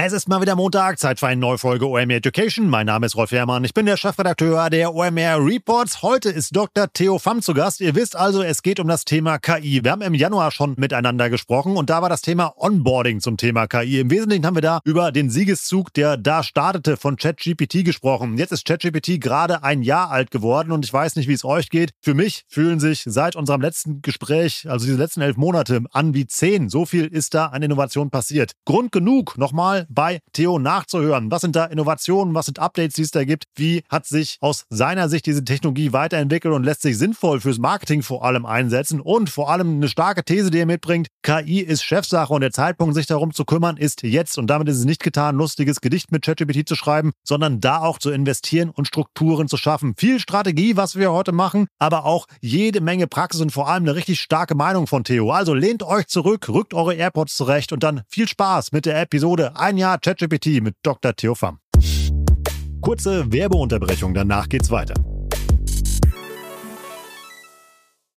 Es ist mal wieder Montag, Zeit für eine neue Folge OMR Education. Mein Name ist Rolf Herrmann, ich bin der Chefredakteur der OMR Reports. Heute ist Dr. Theo Pham zu Gast. Ihr wisst also, es geht um das Thema KI. Wir haben im Januar schon miteinander gesprochen und da war das Thema Onboarding zum Thema KI. Im Wesentlichen haben wir da über den Siegeszug, der da startete, von ChatGPT gesprochen. Jetzt ist ChatGPT gerade ein Jahr alt geworden und ich weiß nicht, wie es euch geht. Für mich fühlen sich seit unserem letzten Gespräch, also diese letzten elf Monate, an wie zehn. So viel ist da an Innovation passiert. Grund genug, nochmal bei Theo nachzuhören. Was sind da Innovationen, was sind Updates, die es da gibt? Wie hat sich aus seiner Sicht diese Technologie weiterentwickelt und lässt sich sinnvoll fürs Marketing vor allem einsetzen? Und vor allem eine starke These, die er mitbringt, KI ist Chefsache und der Zeitpunkt, sich darum zu kümmern, ist jetzt. Und damit ist es nicht getan, lustiges Gedicht mit ChatGPT zu schreiben, sondern da auch zu investieren und Strukturen zu schaffen. Viel Strategie, was wir heute machen, aber auch jede Menge Praxis und vor allem eine richtig starke Meinung von Theo. Also lehnt euch zurück, rückt eure AirPods zurecht und dann viel Spaß mit der Episode ein Jahr ChatGPT mit Dr. Theo Pham. Kurze Werbeunterbrechung, danach geht's weiter.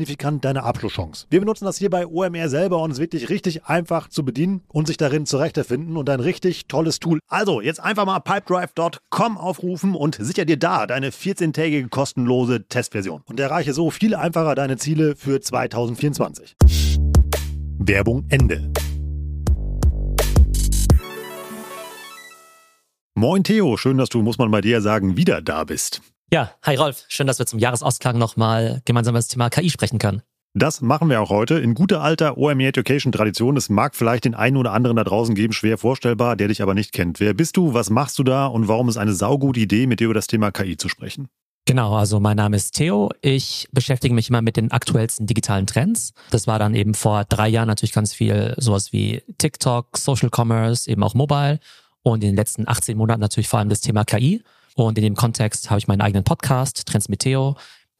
signifikant deine Abschlusschance. Wir benutzen das hier bei OMR selber und es ist wirklich richtig einfach zu bedienen und sich darin zurechtzufinden und ein richtig tolles Tool. Also jetzt einfach mal pipedrive.com aufrufen und sicher dir da deine 14-tägige kostenlose Testversion und erreiche so viel einfacher deine Ziele für 2024. Werbung Ende. Moin Theo, schön, dass du, muss man bei dir sagen, wieder da bist. Ja, hi Rolf, schön, dass wir zum Jahresausklang nochmal gemeinsam über das Thema KI sprechen können. Das machen wir auch heute in guter alter OME Education Tradition. Es mag vielleicht den einen oder anderen da draußen geben, schwer vorstellbar, der dich aber nicht kennt. Wer bist du, was machst du da und warum ist eine saugute Idee, mit dir über das Thema KI zu sprechen? Genau, also mein Name ist Theo. Ich beschäftige mich immer mit den aktuellsten digitalen Trends. Das war dann eben vor drei Jahren natürlich ganz viel sowas wie TikTok, Social Commerce, eben auch Mobile und in den letzten 18 Monaten natürlich vor allem das Thema KI. Und in dem Kontext habe ich meinen eigenen Podcast, Trends mit Theo.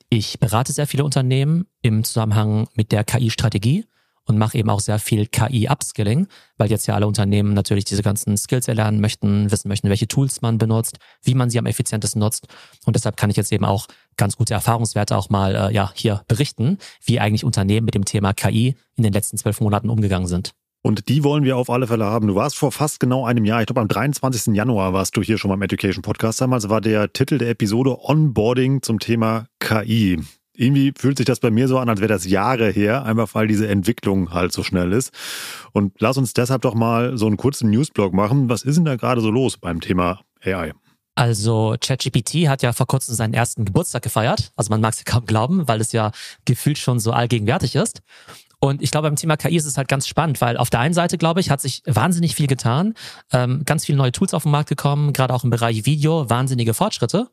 Ich berate sehr viele Unternehmen im Zusammenhang mit der KI-Strategie und mache eben auch sehr viel KI-Upskilling, weil jetzt ja alle Unternehmen natürlich diese ganzen Skills erlernen möchten, wissen möchten, welche Tools man benutzt, wie man sie am effizientesten nutzt. Und deshalb kann ich jetzt eben auch ganz gute Erfahrungswerte auch mal äh, ja hier berichten, wie eigentlich Unternehmen mit dem Thema KI in den letzten zwölf Monaten umgegangen sind. Und die wollen wir auf alle Fälle haben. Du warst vor fast genau einem Jahr, ich glaube am 23. Januar warst du hier schon beim Education Podcast. Damals war der Titel der Episode Onboarding zum Thema KI. Irgendwie fühlt sich das bei mir so an, als wäre das Jahre her, einfach weil diese Entwicklung halt so schnell ist. Und lass uns deshalb doch mal so einen kurzen Newsblog machen. Was ist denn da gerade so los beim Thema AI? Also ChatGPT hat ja vor kurzem seinen ersten Geburtstag gefeiert. Also man mag es ja kaum glauben, weil es ja gefühlt schon so allgegenwärtig ist. Und ich glaube, beim Thema KI ist es halt ganz spannend, weil auf der einen Seite, glaube ich, hat sich wahnsinnig viel getan, ähm, ganz viele neue Tools auf den Markt gekommen, gerade auch im Bereich Video, wahnsinnige Fortschritte.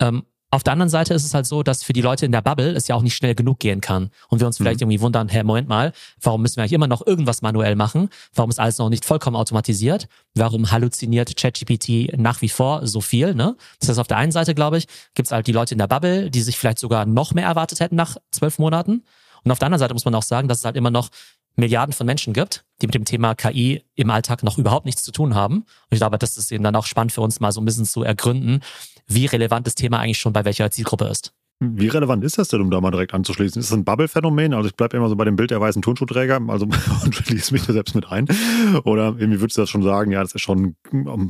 Ähm, auf der anderen Seite ist es halt so, dass für die Leute in der Bubble es ja auch nicht schnell genug gehen kann. Und wir uns vielleicht mhm. irgendwie wundern, hey, Moment mal, warum müssen wir eigentlich immer noch irgendwas manuell machen? Warum ist alles noch nicht vollkommen automatisiert? Warum halluziniert ChatGPT nach wie vor so viel? Ne? Das heißt, auf der einen Seite, glaube ich, gibt es halt die Leute in der Bubble, die sich vielleicht sogar noch mehr erwartet hätten nach zwölf Monaten. Und auf der anderen Seite muss man auch sagen, dass es halt immer noch Milliarden von Menschen gibt, die mit dem Thema KI im Alltag noch überhaupt nichts zu tun haben. Und ich glaube, das ist eben dann auch spannend für uns mal so ein bisschen zu ergründen, wie relevant das Thema eigentlich schon bei welcher Zielgruppe ist. Wie relevant ist das denn, um da mal direkt anzuschließen? Ist das ein Bubble-Phänomen? Also ich bleibe immer so bei dem Bild der weißen Turnschuhträger, also und schließe mich da selbst mit ein. Oder irgendwie würdest du das schon sagen, ja, das ist schon,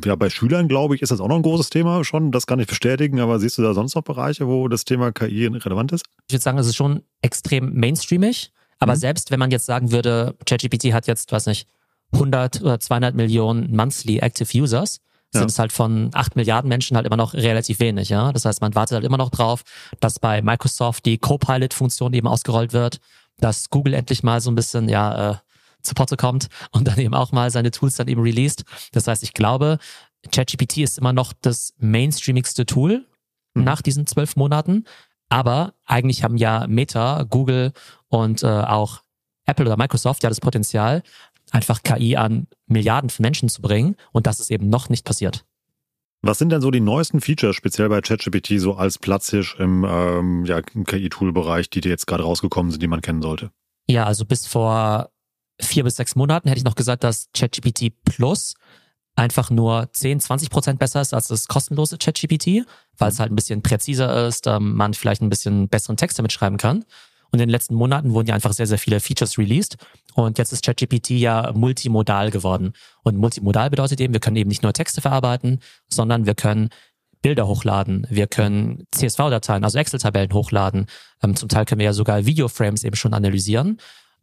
ja, bei Schülern, glaube ich, ist das auch noch ein großes Thema schon. Das kann ich bestätigen, aber siehst du da sonst noch Bereiche, wo das Thema KI relevant ist? Ich würde sagen, es ist schon extrem mainstreamig. Aber mhm. selbst wenn man jetzt sagen würde, ChatGPT hat jetzt, weiß nicht, 100 oder 200 Millionen monthly active users, ja. sind es halt von 8 Milliarden Menschen halt immer noch relativ wenig. Ja? Das heißt, man wartet halt immer noch drauf, dass bei Microsoft die Copilot-Funktion eben ausgerollt wird, dass Google endlich mal so ein bisschen, ja, äh, zu Potte kommt und dann eben auch mal seine Tools dann eben released. Das heißt, ich glaube, ChatGPT ist immer noch das mainstreamigste Tool mhm. nach diesen zwölf Monaten. Aber eigentlich haben ja Meta, Google und äh, auch Apple oder Microsoft ja das Potenzial, einfach KI an Milliarden von Menschen zu bringen. Und das ist eben noch nicht passiert. Was sind denn so die neuesten Features, speziell bei ChatGPT, so als Platzhirsch im, ähm, ja, im KI-Tool-Bereich, die dir jetzt gerade rausgekommen sind, die man kennen sollte? Ja, also bis vor vier bis sechs Monaten hätte ich noch gesagt, dass ChatGPT Plus einfach nur 10, 20 Prozent besser ist als das kostenlose ChatGPT, weil es halt ein bisschen präziser ist, ähm, man vielleicht ein bisschen besseren Text damit schreiben kann. Und in den letzten Monaten wurden ja einfach sehr, sehr viele Features released. Und jetzt ist ChatGPT ja multimodal geworden. Und multimodal bedeutet eben, wir können eben nicht nur Texte verarbeiten, sondern wir können Bilder hochladen, wir können CSV-Dateien, also Excel-Tabellen hochladen. Ähm, zum Teil können wir ja sogar Videoframes eben schon analysieren.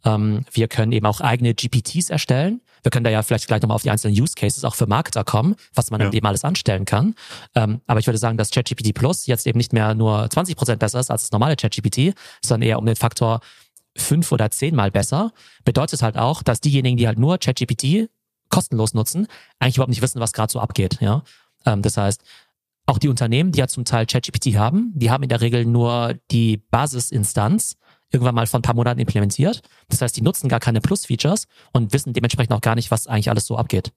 Ähm, wir können eben auch eigene GPTs erstellen. Wir können da ja vielleicht gleich nochmal auf die einzelnen Use Cases auch für Marketer kommen, was man ja. dann eben alles anstellen kann. Ähm, aber ich würde sagen, dass ChatGPT Plus jetzt eben nicht mehr nur 20 Prozent besser ist als das normale ChatGPT, sondern eher um den Faktor fünf oder zehnmal besser. Bedeutet halt auch, dass diejenigen, die halt nur ChatGPT kostenlos nutzen, eigentlich überhaupt nicht wissen, was gerade so abgeht. Ja, ähm, das heißt, auch die Unternehmen, die ja zum Teil ChatGPT haben, die haben in der Regel nur die Basisinstanz irgendwann mal vor ein paar Monaten implementiert. Das heißt, die nutzen gar keine Plus-Features und wissen dementsprechend auch gar nicht, was eigentlich alles so abgeht.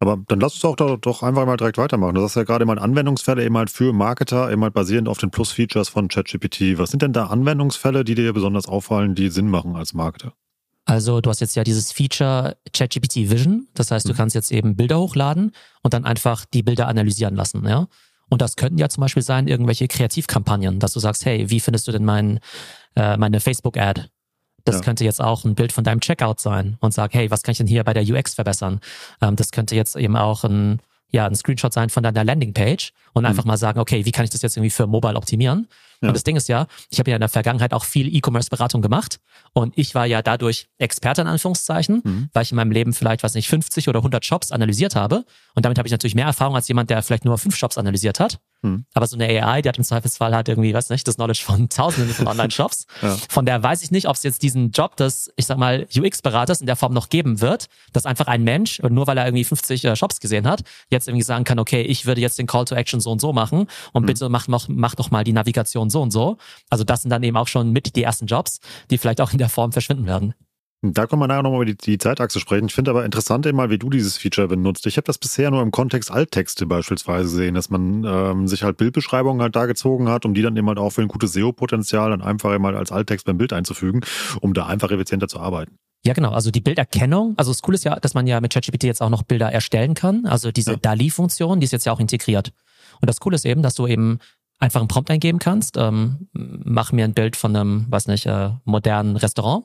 Aber dann lass uns auch da, doch einfach mal direkt weitermachen. Du hast ja gerade mal Anwendungsfälle eben halt für Marketer, eben halt basierend auf den Plus-Features von ChatGPT. Was sind denn da Anwendungsfälle, die dir besonders auffallen, die Sinn machen als Marketer? Also du hast jetzt ja dieses Feature ChatGPT Vision. Das heißt, du mhm. kannst jetzt eben Bilder hochladen und dann einfach die Bilder analysieren lassen. Ja? Und das könnten ja zum Beispiel sein irgendwelche Kreativkampagnen, dass du sagst, hey, wie findest du denn mein, äh, meine Facebook-Ad? Das ja. könnte jetzt auch ein Bild von deinem Checkout sein und sag, hey, was kann ich denn hier bei der UX verbessern? Ähm, das könnte jetzt eben auch ein, ja, ein Screenshot sein von deiner Landingpage und mhm. einfach mal sagen, okay, wie kann ich das jetzt irgendwie für Mobile optimieren? Ja. Und das Ding ist ja, ich habe ja in der Vergangenheit auch viel E-Commerce-Beratung gemacht und ich war ja dadurch Experte in Anführungszeichen, mhm. weil ich in meinem Leben vielleicht, weiß nicht, 50 oder 100 Shops analysiert habe und damit habe ich natürlich mehr Erfahrung als jemand, der vielleicht nur fünf Shops analysiert hat. Mhm. Aber so eine AI, die hat im Zweifelsfall halt irgendwie, weiß nicht, das Knowledge von Tausenden von Online-Shops. ja. Von der weiß ich nicht, ob es jetzt diesen Job des, ich sag mal, UX-Beraters in der Form noch geben wird, dass einfach ein Mensch, nur weil er irgendwie 50 äh, Shops gesehen hat, jetzt irgendwie sagen kann, okay, ich würde jetzt den Call to Action so und so machen und mhm. bitte mach, mach, mach doch mal die Navigation so und so. Also das sind dann eben auch schon mit die ersten Jobs, die vielleicht auch in der Form verschwinden werden. Da kommen wir nachher nochmal über die, die Zeitachse sprechen. Ich finde aber interessant immer, wie du dieses Feature benutzt. Ich habe das bisher nur im Kontext Alttexte beispielsweise gesehen, dass man ähm, sich halt Bildbeschreibungen halt da gezogen hat, um die dann eben halt auch für ein gutes SEO-Potenzial dann einfach eben halt als Alttext beim Bild einzufügen, um da einfach effizienter zu arbeiten. Ja, genau. Also die Bilderkennung. Also das Coole ist ja, dass man ja mit ChatGPT jetzt auch noch Bilder erstellen kann. Also diese ja. DALI-Funktion, die ist jetzt ja auch integriert. Und das Coole ist eben, dass du eben einfach einen Prompt eingeben kannst. Ähm, mach mir ein Bild von einem, weiß nicht, äh, modernen Restaurant.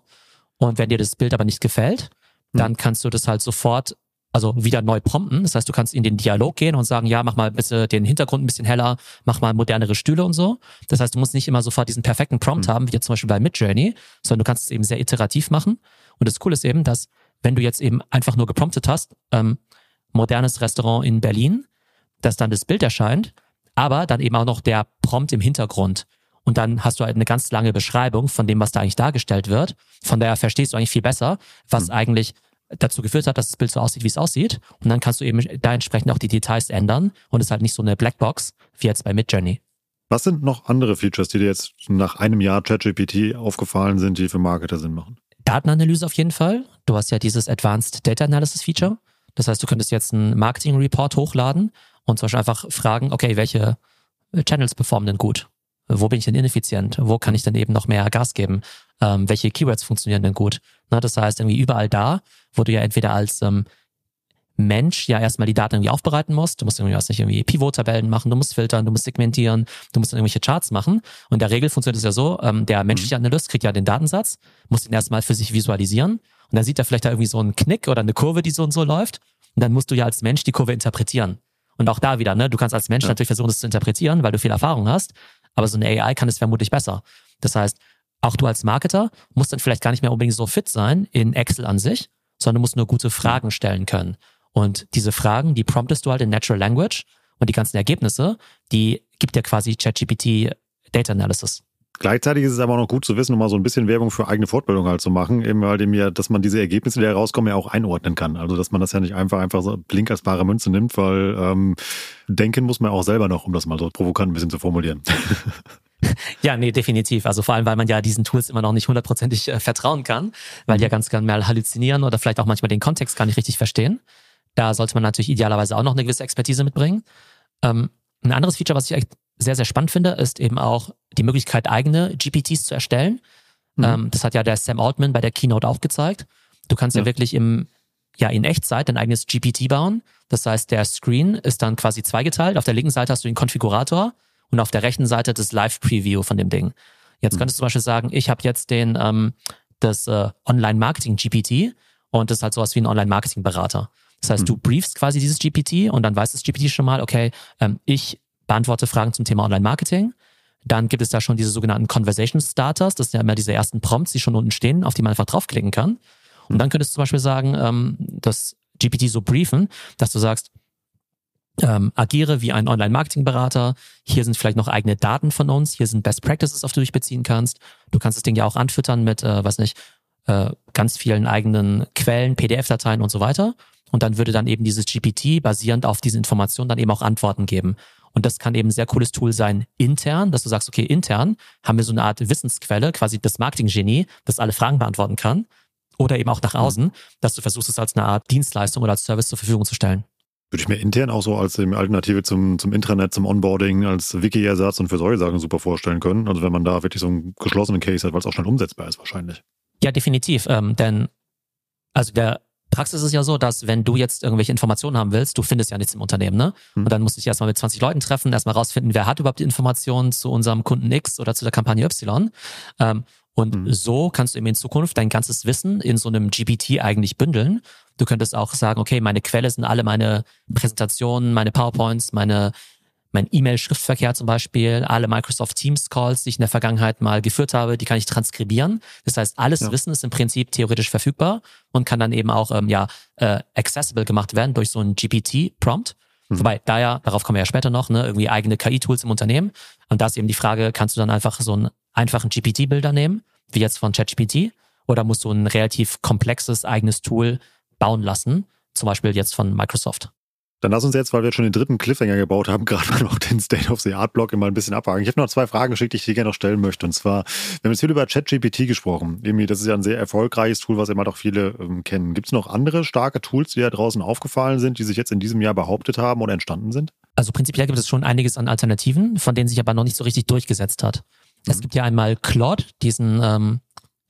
Und wenn dir das Bild aber nicht gefällt, hm. dann kannst du das halt sofort also wieder neu prompten. Das heißt, du kannst in den Dialog gehen und sagen, ja, mach mal bitte den Hintergrund ein bisschen heller, mach mal modernere Stühle und so. Das heißt, du musst nicht immer sofort diesen perfekten Prompt mhm. haben, wie jetzt zum Beispiel bei Midjourney, sondern du kannst es eben sehr iterativ machen. Und das Coole ist eben, dass wenn du jetzt eben einfach nur gepromptet hast, ähm, modernes Restaurant in Berlin, dass dann das Bild erscheint, aber dann eben auch noch der Prompt im Hintergrund. Und dann hast du halt eine ganz lange Beschreibung von dem, was da eigentlich dargestellt wird. Von daher verstehst du eigentlich viel besser, was mhm. eigentlich dazu geführt hat, dass das Bild so aussieht, wie es aussieht. Und dann kannst du eben da entsprechend auch die Details ändern und es ist halt nicht so eine Blackbox wie jetzt bei Midjourney. Was sind noch andere Features, die dir jetzt nach einem Jahr ChatGPT aufgefallen sind, die für Marketer Sinn machen? Datenanalyse auf jeden Fall. Du hast ja dieses Advanced Data Analysis Feature. Das heißt, du könntest jetzt einen Marketing Report hochladen und zum Beispiel einfach fragen, okay, welche Channels performen denn gut? Wo bin ich denn ineffizient? Wo kann ich denn eben noch mehr Gas geben? Ähm, welche Keywords funktionieren denn gut? Na, das heißt, irgendwie überall da, wo du ja entweder als ähm, Mensch ja erstmal die Daten irgendwie aufbereiten musst. Du musst irgendwie, was nicht, irgendwie Pivot-Tabellen machen, du musst filtern, du musst segmentieren, du musst irgendwelche Charts machen. Und in der Regel funktioniert es ja so, ähm, der menschliche mhm. Analyst kriegt ja den Datensatz, muss ihn erstmal für sich visualisieren und dann sieht er vielleicht da irgendwie so einen Knick oder eine Kurve, die so und so läuft. Und dann musst du ja als Mensch die Kurve interpretieren. Und auch da wieder, ne, du kannst als Mensch ja. natürlich versuchen, das zu interpretieren, weil du viel Erfahrung hast, aber so eine AI kann es vermutlich besser. Das heißt, auch du als Marketer musst dann vielleicht gar nicht mehr unbedingt so fit sein in Excel an sich, sondern musst nur gute Fragen stellen können. Und diese Fragen, die promptest du halt in Natural Language und die ganzen Ergebnisse, die gibt dir quasi ChatGPT Data Analysis. Gleichzeitig ist es aber auch noch gut zu wissen, um mal so ein bisschen Werbung für eigene Fortbildung halt zu machen, eben weil dem ja, dass man diese Ergebnisse, die herauskommen, ja auch einordnen kann. Also dass man das ja nicht einfach einfach so blink als bare Münze nimmt, weil ähm, denken muss man auch selber noch, um das mal so provokant ein bisschen zu formulieren. Ja, nee, definitiv. Also vor allem, weil man ja diesen Tools immer noch nicht hundertprozentig äh, vertrauen kann, weil die ja ganz gern mal halluzinieren oder vielleicht auch manchmal den Kontext gar nicht richtig verstehen. Da sollte man natürlich idealerweise auch noch eine gewisse Expertise mitbringen. Ähm, ein anderes Feature, was ich echt sehr, sehr spannend finde, ist eben auch die Möglichkeit, eigene GPTs zu erstellen. Mhm. Ähm, das hat ja der Sam Altman bei der Keynote auch gezeigt. Du kannst ja, ja wirklich im, ja, in Echtzeit dein eigenes GPT bauen. Das heißt, der Screen ist dann quasi zweigeteilt. Auf der linken Seite hast du den Konfigurator und auf der rechten Seite das Live-Preview von dem Ding. Jetzt mhm. könntest du zum Beispiel sagen, ich habe jetzt den ähm, das äh, Online-Marketing-GPT und das ist halt sowas wie ein Online-Marketing-Berater. Das heißt, mhm. du briefst quasi dieses GPT und dann weiß das GPT schon mal, okay, ähm, ich beantworte Fragen zum Thema Online-Marketing. Dann gibt es da schon diese sogenannten Conversation Starters. Das sind ja immer diese ersten Prompts, die schon unten stehen, auf die man einfach draufklicken kann. Und dann könntest du zum Beispiel sagen, ähm, das GPT so briefen, dass du sagst, ähm, agiere wie ein Online-Marketing-Berater. Hier sind vielleicht noch eigene Daten von uns. Hier sind Best Practices, auf die du dich beziehen kannst. Du kannst das Ding ja auch anfüttern mit, äh, was nicht, äh, ganz vielen eigenen Quellen, PDF-Dateien und so weiter. Und dann würde dann eben dieses GPT basierend auf diese Informationen dann eben auch Antworten geben. Und das kann eben ein sehr cooles Tool sein intern, dass du sagst, okay, intern haben wir so eine Art Wissensquelle, quasi das Marketing-Genie, das alle Fragen beantworten kann. Oder eben auch nach mhm. außen, dass du versuchst, es als eine Art Dienstleistung oder als Service zur Verfügung zu stellen. Würde ich mir intern auch so als Alternative zum, zum Intranet, zum Onboarding, als Wiki-Ersatz und für solche Sachen super vorstellen können. Also wenn man da wirklich so einen geschlossenen Case hat, weil es auch schnell umsetzbar ist wahrscheinlich. Ja, definitiv. Ähm, denn also der Praxis ist ja so, dass wenn du jetzt irgendwelche Informationen haben willst, du findest ja nichts im Unternehmen, ne? Hm. Und dann musst du dich erstmal mit 20 Leuten treffen, erstmal rausfinden, wer hat überhaupt die Informationen zu unserem Kunden X oder zu der Kampagne Y. Ähm, und mhm. so kannst du eben in Zukunft dein ganzes Wissen in so einem GPT eigentlich bündeln. Du könntest auch sagen, okay, meine Quelle sind alle meine Präsentationen, meine PowerPoints, meine mein E-Mail-Schriftverkehr zum Beispiel, alle Microsoft Teams-Calls, die ich in der Vergangenheit mal geführt habe, die kann ich transkribieren. Das heißt, alles ja. Wissen ist im Prinzip theoretisch verfügbar und kann dann eben auch ähm, ja äh, accessible gemacht werden durch so einen GPT-Prompt. Mhm. Wobei, da ja, darauf kommen wir ja später noch, ne, irgendwie eigene KI-Tools im Unternehmen. Und da ist eben die Frage, kannst du dann einfach so einen einfachen GPT-Bilder nehmen, wie jetzt von ChatGPT, oder musst du ein relativ komplexes eigenes Tool bauen lassen, zum Beispiel jetzt von Microsoft? Dann lass uns jetzt, weil wir schon den dritten Cliffhanger gebaut haben, gerade mal noch den State of the Art Block immer ein bisschen abhaken. Ich habe noch zwei Fragen geschickt, die ich dir gerne noch stellen möchte. Und zwar, wir haben jetzt viel über ChatGPT gesprochen. Irgendwie, das ist ja ein sehr erfolgreiches Tool, was immer doch viele ähm, kennen. Gibt es noch andere starke Tools, die da draußen aufgefallen sind, die sich jetzt in diesem Jahr behauptet haben oder entstanden sind? Also prinzipiell gibt es schon einiges an Alternativen, von denen sich aber noch nicht so richtig durchgesetzt hat. Mhm. Es gibt ja einmal Claude, diesen ähm,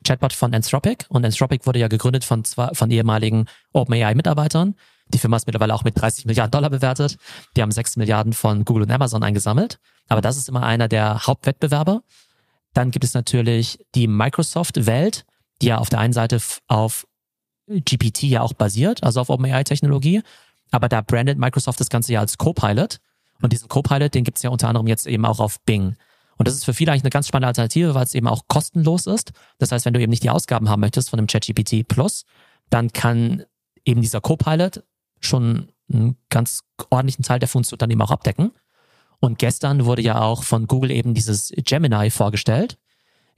Chatbot von Anthropic. Und Anthropic wurde ja gegründet von, zwei, von ehemaligen OpenAI-Mitarbeitern. Die Firma ist mittlerweile auch mit 30 Milliarden Dollar bewertet. Die haben 6 Milliarden von Google und Amazon eingesammelt. Aber das ist immer einer der Hauptwettbewerber. Dann gibt es natürlich die Microsoft-Welt, die ja auf der einen Seite auf GPT ja auch basiert, also auf OpenAI-Technologie. Aber da brandet Microsoft das Ganze ja als Copilot. Und diesen Copilot, den gibt es ja unter anderem jetzt eben auch auf Bing. Und das ist für viele eigentlich eine ganz spannende Alternative, weil es eben auch kostenlos ist. Das heißt, wenn du eben nicht die Ausgaben haben möchtest von dem ChatGPT Plus, dann kann eben dieser Copilot schon einen ganz ordentlichen Teil der Funktion dann eben auch abdecken. Und gestern wurde ja auch von Google eben dieses Gemini vorgestellt.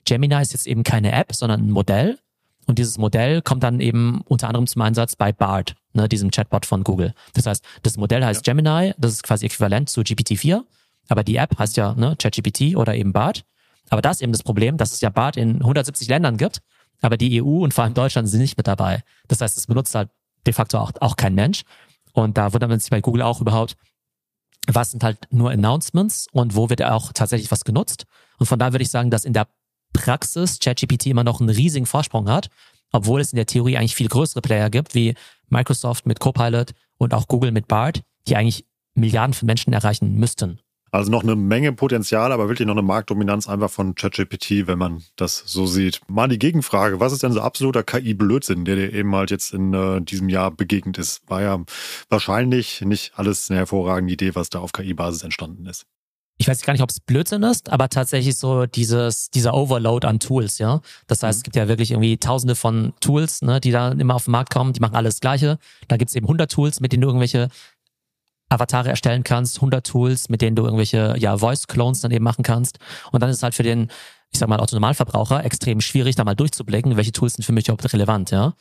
Gemini ist jetzt eben keine App, sondern ein Modell. Und dieses Modell kommt dann eben unter anderem zum Einsatz bei BART, ne, diesem Chatbot von Google. Das heißt, das Modell heißt ja. Gemini, das ist quasi äquivalent zu GPT-4, aber die App heißt ja ne, ChatGPT oder eben BART. Aber das ist eben das Problem, dass es ja BART in 170 Ländern gibt, aber die EU und vor allem Deutschland sind nicht mit dabei. Das heißt, es benutzt halt de facto auch, auch kein Mensch. Und da wundert man sich bei Google auch überhaupt, was sind halt nur Announcements und wo wird auch tatsächlich was genutzt. Und von da würde ich sagen, dass in der Praxis ChatGPT immer noch einen riesigen Vorsprung hat, obwohl es in der Theorie eigentlich viel größere Player gibt, wie Microsoft mit Copilot und auch Google mit BART, die eigentlich Milliarden von Menschen erreichen müssten. Also noch eine Menge Potenzial, aber wirklich noch eine Marktdominanz einfach von ChatGPT, wenn man das so sieht. Mal die Gegenfrage, was ist denn so absoluter KI-Blödsinn, der dir eben halt jetzt in äh, diesem Jahr begegnet ist? War ja wahrscheinlich nicht alles eine hervorragende Idee, was da auf KI-Basis entstanden ist. Ich weiß gar nicht, ob es Blödsinn ist, aber tatsächlich so dieses, dieser Overload an Tools, ja. Das heißt, mhm. es gibt ja wirklich irgendwie tausende von Tools, ne, die da immer auf den Markt kommen, die machen alles Gleiche. Da gibt es eben 100 Tools, mit denen du irgendwelche Avatare erstellen kannst, 100 Tools, mit denen du irgendwelche ja, Voice-Clones dann eben machen kannst. Und dann ist halt für den ich sag mal, Autonomalverbraucher extrem schwierig, da mal durchzublicken, welche Tools sind für mich überhaupt relevant, ja.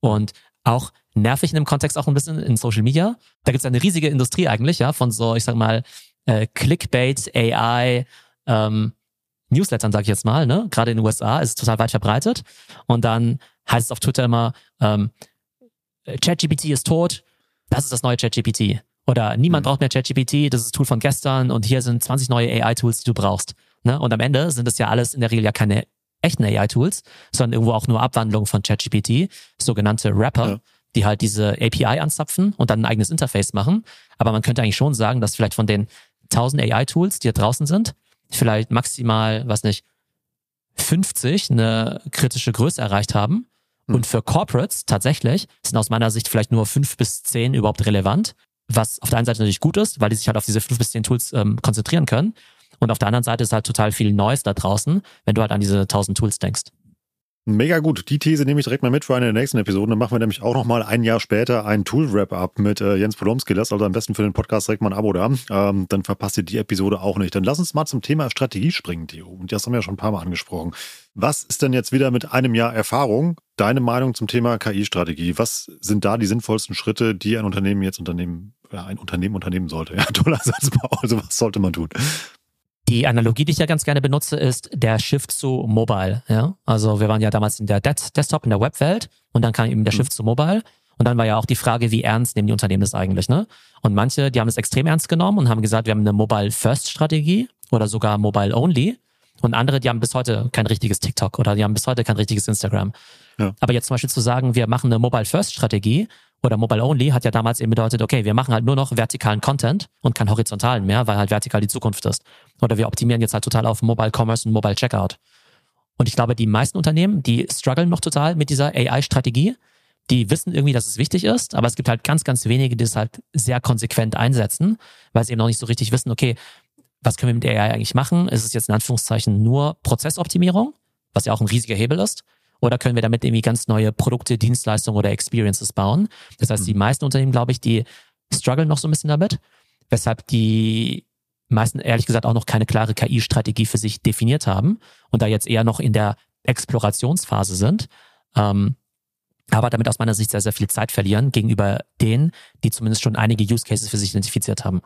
Und auch nervig in dem Kontext auch ein bisschen in Social Media. Da gibt es eine riesige Industrie eigentlich, ja, von so, ich sag mal, äh, Clickbait, AI, ähm, Newslettern, sag ich jetzt mal, ne? Gerade in den USA ist es total weit verbreitet. Und dann heißt es auf Twitter immer, ähm, ChatGPT ist tot, das ist das neue ChatGPT. Oder niemand mhm. braucht mehr ChatGPT, das ist das Tool von gestern und hier sind 20 neue AI-Tools, die du brauchst. Ne? Und am Ende sind das ja alles in der Regel ja keine echten AI-Tools, sondern irgendwo auch nur Abwandlungen von ChatGPT, sogenannte Wrapper, ja. die halt diese API anzapfen und dann ein eigenes Interface machen. Aber man könnte eigentlich schon sagen, dass vielleicht von den 1000 AI-Tools, die da draußen sind, vielleicht maximal, was nicht, 50 eine kritische Größe erreicht haben. Hm. Und für Corporates tatsächlich sind aus meiner Sicht vielleicht nur fünf bis zehn überhaupt relevant, was auf der einen Seite natürlich gut ist, weil die sich halt auf diese fünf bis zehn Tools ähm, konzentrieren können. Und auf der anderen Seite ist halt total viel Neues da draußen, wenn du halt an diese 1000 Tools denkst. Mega gut. Die These nehme ich direkt mal mit für eine der nächsten Episoden. Dann machen wir nämlich auch nochmal ein Jahr später ein Tool-Wrap-Up mit äh, Jens Polomski. Lasst also am besten für den Podcast direkt mal ein Abo da. Ähm, dann verpasst ihr die Episode auch nicht. Dann lass uns mal zum Thema Strategie springen, Theo. Und das haben wir ja schon ein paar Mal angesprochen. Was ist denn jetzt wieder mit einem Jahr Erfahrung deine Meinung zum Thema KI-Strategie? Was sind da die sinnvollsten Schritte, die ein Unternehmen jetzt unternehmen, ja, ein Unternehmen unternehmen sollte? Ja, toller Satzbau. Also was sollte man tun? Die Analogie, die ich ja ganz gerne benutze, ist der Shift zu Mobile. Ja? Also wir waren ja damals in der Desktop, in der Webwelt und dann kam eben der mhm. Shift zu Mobile. Und dann war ja auch die Frage, wie ernst nehmen die Unternehmen das eigentlich, ne? Und manche, die haben es extrem ernst genommen und haben gesagt, wir haben eine Mobile-First-Strategie oder sogar Mobile-Only. Und andere, die haben bis heute kein richtiges TikTok oder die haben bis heute kein richtiges Instagram. Ja. Aber jetzt zum Beispiel zu sagen, wir machen eine Mobile-First-Strategie oder Mobile Only hat ja damals eben bedeutet, okay, wir machen halt nur noch vertikalen Content und kein horizontalen mehr, weil halt vertikal die Zukunft ist. Oder wir optimieren jetzt halt total auf Mobile Commerce und Mobile Checkout. Und ich glaube, die meisten Unternehmen, die strugglen noch total mit dieser AI-Strategie. Die wissen irgendwie, dass es wichtig ist, aber es gibt halt ganz, ganz wenige, die es halt sehr konsequent einsetzen, weil sie eben noch nicht so richtig wissen, okay, was können wir mit AI eigentlich machen? Ist es jetzt in Anführungszeichen nur Prozessoptimierung, was ja auch ein riesiger Hebel ist? Oder können wir damit irgendwie ganz neue Produkte, Dienstleistungen oder Experiences bauen? Das heißt, die mhm. meisten Unternehmen, glaube ich, die strugglen noch so ein bisschen damit, weshalb die meisten ehrlich gesagt auch noch keine klare KI-Strategie für sich definiert haben und da jetzt eher noch in der Explorationsphase sind. Ähm, aber damit aus meiner Sicht sehr, sehr viel Zeit verlieren gegenüber denen, die zumindest schon einige Use Cases für sich identifiziert haben.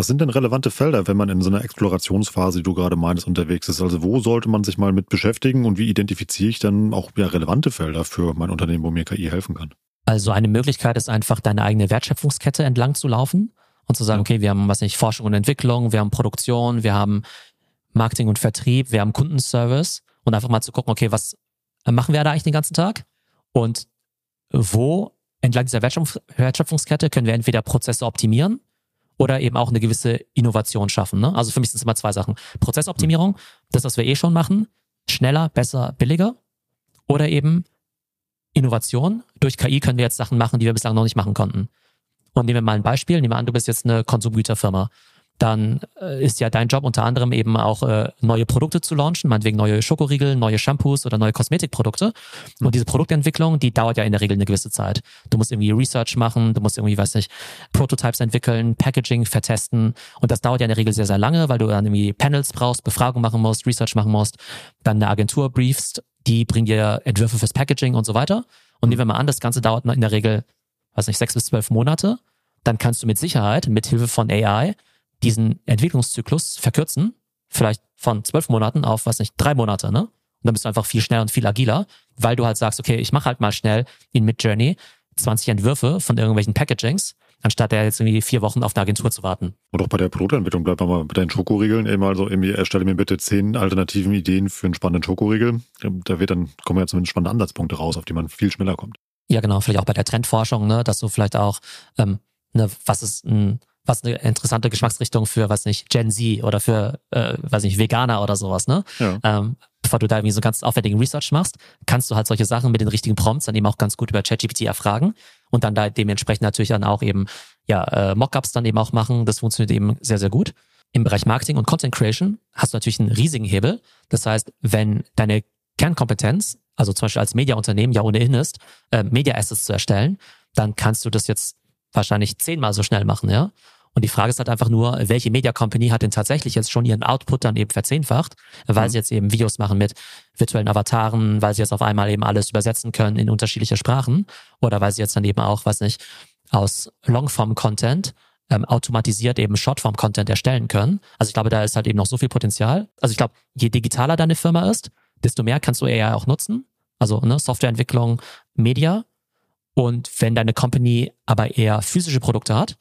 Was sind denn relevante Felder, wenn man in so einer Explorationsphase, die du gerade meinst, unterwegs ist? Also wo sollte man sich mal mit beschäftigen und wie identifiziere ich dann auch ja, relevante Felder für mein Unternehmen, wo mir KI helfen kann? Also eine Möglichkeit ist einfach, deine eigene Wertschöpfungskette entlang zu laufen und zu sagen, okay, wir haben, was nicht, Forschung und Entwicklung, wir haben Produktion, wir haben Marketing und Vertrieb, wir haben Kundenservice und einfach mal zu gucken, okay, was machen wir da eigentlich den ganzen Tag? Und wo entlang dieser Wertschöpfungskette können wir entweder Prozesse optimieren oder eben auch eine gewisse Innovation schaffen. Ne? Also für mich sind es immer zwei Sachen. Prozessoptimierung, das, was wir eh schon machen, schneller, besser, billiger. Oder eben Innovation. Durch KI können wir jetzt Sachen machen, die wir bislang noch nicht machen konnten. Und nehmen wir mal ein Beispiel. Nehmen wir an, du bist jetzt eine Konsumgüterfirma dann äh, ist ja dein Job unter anderem eben auch äh, neue Produkte zu launchen, meinetwegen neue Schokoriegel, neue Shampoos oder neue Kosmetikprodukte. Und diese Produktentwicklung, die dauert ja in der Regel eine gewisse Zeit. Du musst irgendwie Research machen, du musst irgendwie, weiß nicht, Prototypes entwickeln, Packaging vertesten. Und das dauert ja in der Regel sehr, sehr lange, weil du dann irgendwie Panels brauchst, Befragung machen musst, Research machen musst, dann eine Agentur briefst, die bringt dir Entwürfe fürs Packaging und so weiter. Und nehmen wir mal an, das Ganze dauert in der Regel, weiß nicht, sechs bis zwölf Monate. Dann kannst du mit Sicherheit mit Hilfe von AI diesen Entwicklungszyklus verkürzen, vielleicht von zwölf Monaten auf, was nicht, drei Monate, ne? Und dann bist du einfach viel schneller und viel agiler, weil du halt sagst, okay, ich mache halt mal schnell in Midjourney 20 Entwürfe von irgendwelchen Packagings, anstatt der jetzt irgendwie vier Wochen auf eine Agentur zu warten. Und auch bei der Produktentwicklung bleibt man mal bei deinen Schokoriegeln eben also irgendwie erstelle mir bitte zehn alternativen Ideen für einen spannenden Schokoriegel. Da wird dann, kommen ja zumindest spannende Ansatzpunkte raus, auf die man viel schneller kommt. Ja, genau, vielleicht auch bei der Trendforschung, ne, dass du vielleicht auch, ähm, ne, was ist ein was eine interessante Geschmacksrichtung für, was nicht, Gen Z oder für, äh, weiß nicht, Veganer oder sowas, ne? Ja. Ähm, bevor du da irgendwie so ganz aufwendigen Research machst, kannst du halt solche Sachen mit den richtigen Prompts dann eben auch ganz gut über ChatGPT erfragen und dann da dementsprechend natürlich dann auch eben, ja, äh, Mockups dann eben auch machen. Das funktioniert eben sehr, sehr gut. Im Bereich Marketing und Content Creation hast du natürlich einen riesigen Hebel. Das heißt, wenn deine Kernkompetenz, also zum Beispiel als Mediaunternehmen ja ohnehin ist, äh, Media Assets zu erstellen, dann kannst du das jetzt wahrscheinlich zehnmal so schnell machen, ja. Und die Frage ist halt einfach nur, welche Media Company hat denn tatsächlich jetzt schon ihren Output dann eben verzehnfacht, weil mhm. sie jetzt eben Videos machen mit virtuellen Avataren, weil sie jetzt auf einmal eben alles übersetzen können in unterschiedliche Sprachen oder weil sie jetzt dann eben auch, weiß nicht, aus Longform-Content ähm, automatisiert eben Shortform-Content erstellen können. Also ich glaube, da ist halt eben noch so viel Potenzial. Also ich glaube, je digitaler deine Firma ist, desto mehr kannst du eher auch nutzen. Also ne, Softwareentwicklung, Media. Und wenn deine Company aber eher physische Produkte hat,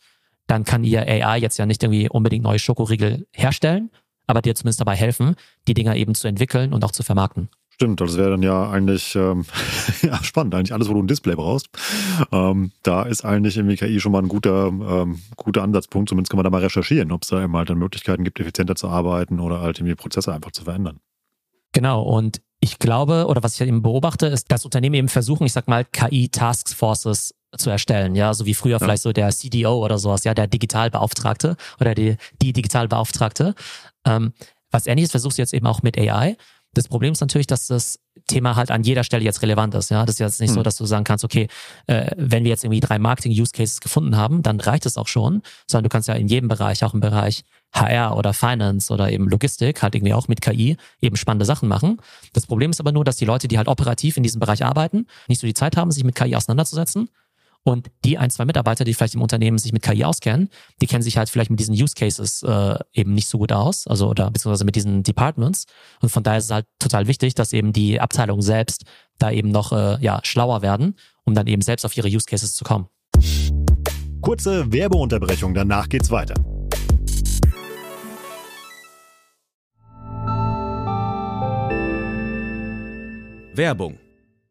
dann kann ihr AI jetzt ja nicht irgendwie unbedingt neue Schokoriegel herstellen, aber dir zumindest dabei helfen, die Dinger eben zu entwickeln und auch zu vermarkten. Stimmt, das wäre dann ja eigentlich ähm, ja, spannend. Eigentlich alles, wo du ein Display brauchst. Ähm, da ist eigentlich irgendwie KI schon mal ein guter, ähm, guter Ansatzpunkt. Zumindest kann man da mal recherchieren, ob es da eben halt dann Möglichkeiten gibt, effizienter zu arbeiten oder halt irgendwie Prozesse einfach zu verändern. Genau, und ich glaube, oder was ich eben beobachte, ist, dass Unternehmen eben versuchen, ich sag mal, KI-Taskforces zu erstellen, ja, so wie früher ja. vielleicht so der CDO oder sowas, ja, der Digitalbeauftragte oder die, die Digitalbeauftragte. Ähm, was ähnliches versuchst du jetzt eben auch mit AI. Das Problem ist natürlich, dass das Thema halt an jeder Stelle jetzt relevant ist. Ja, das ist jetzt nicht hm. so, dass du sagen kannst, okay, äh, wenn wir jetzt irgendwie drei Marketing-Use-Cases gefunden haben, dann reicht es auch schon, sondern du kannst ja in jedem Bereich, auch im Bereich HR oder Finance oder eben Logistik, halt irgendwie auch mit KI eben spannende Sachen machen. Das Problem ist aber nur, dass die Leute, die halt operativ in diesem Bereich arbeiten, nicht so die Zeit haben, sich mit KI auseinanderzusetzen und die ein, zwei Mitarbeiter, die vielleicht im Unternehmen sich mit KI auskennen, die kennen sich halt vielleicht mit diesen Use Cases äh, eben nicht so gut aus, also oder beziehungsweise mit diesen Departments. Und von daher ist es halt total wichtig, dass eben die Abteilungen selbst da eben noch äh, ja, schlauer werden, um dann eben selbst auf ihre Use Cases zu kommen. Kurze Werbeunterbrechung, danach geht's weiter. Werbung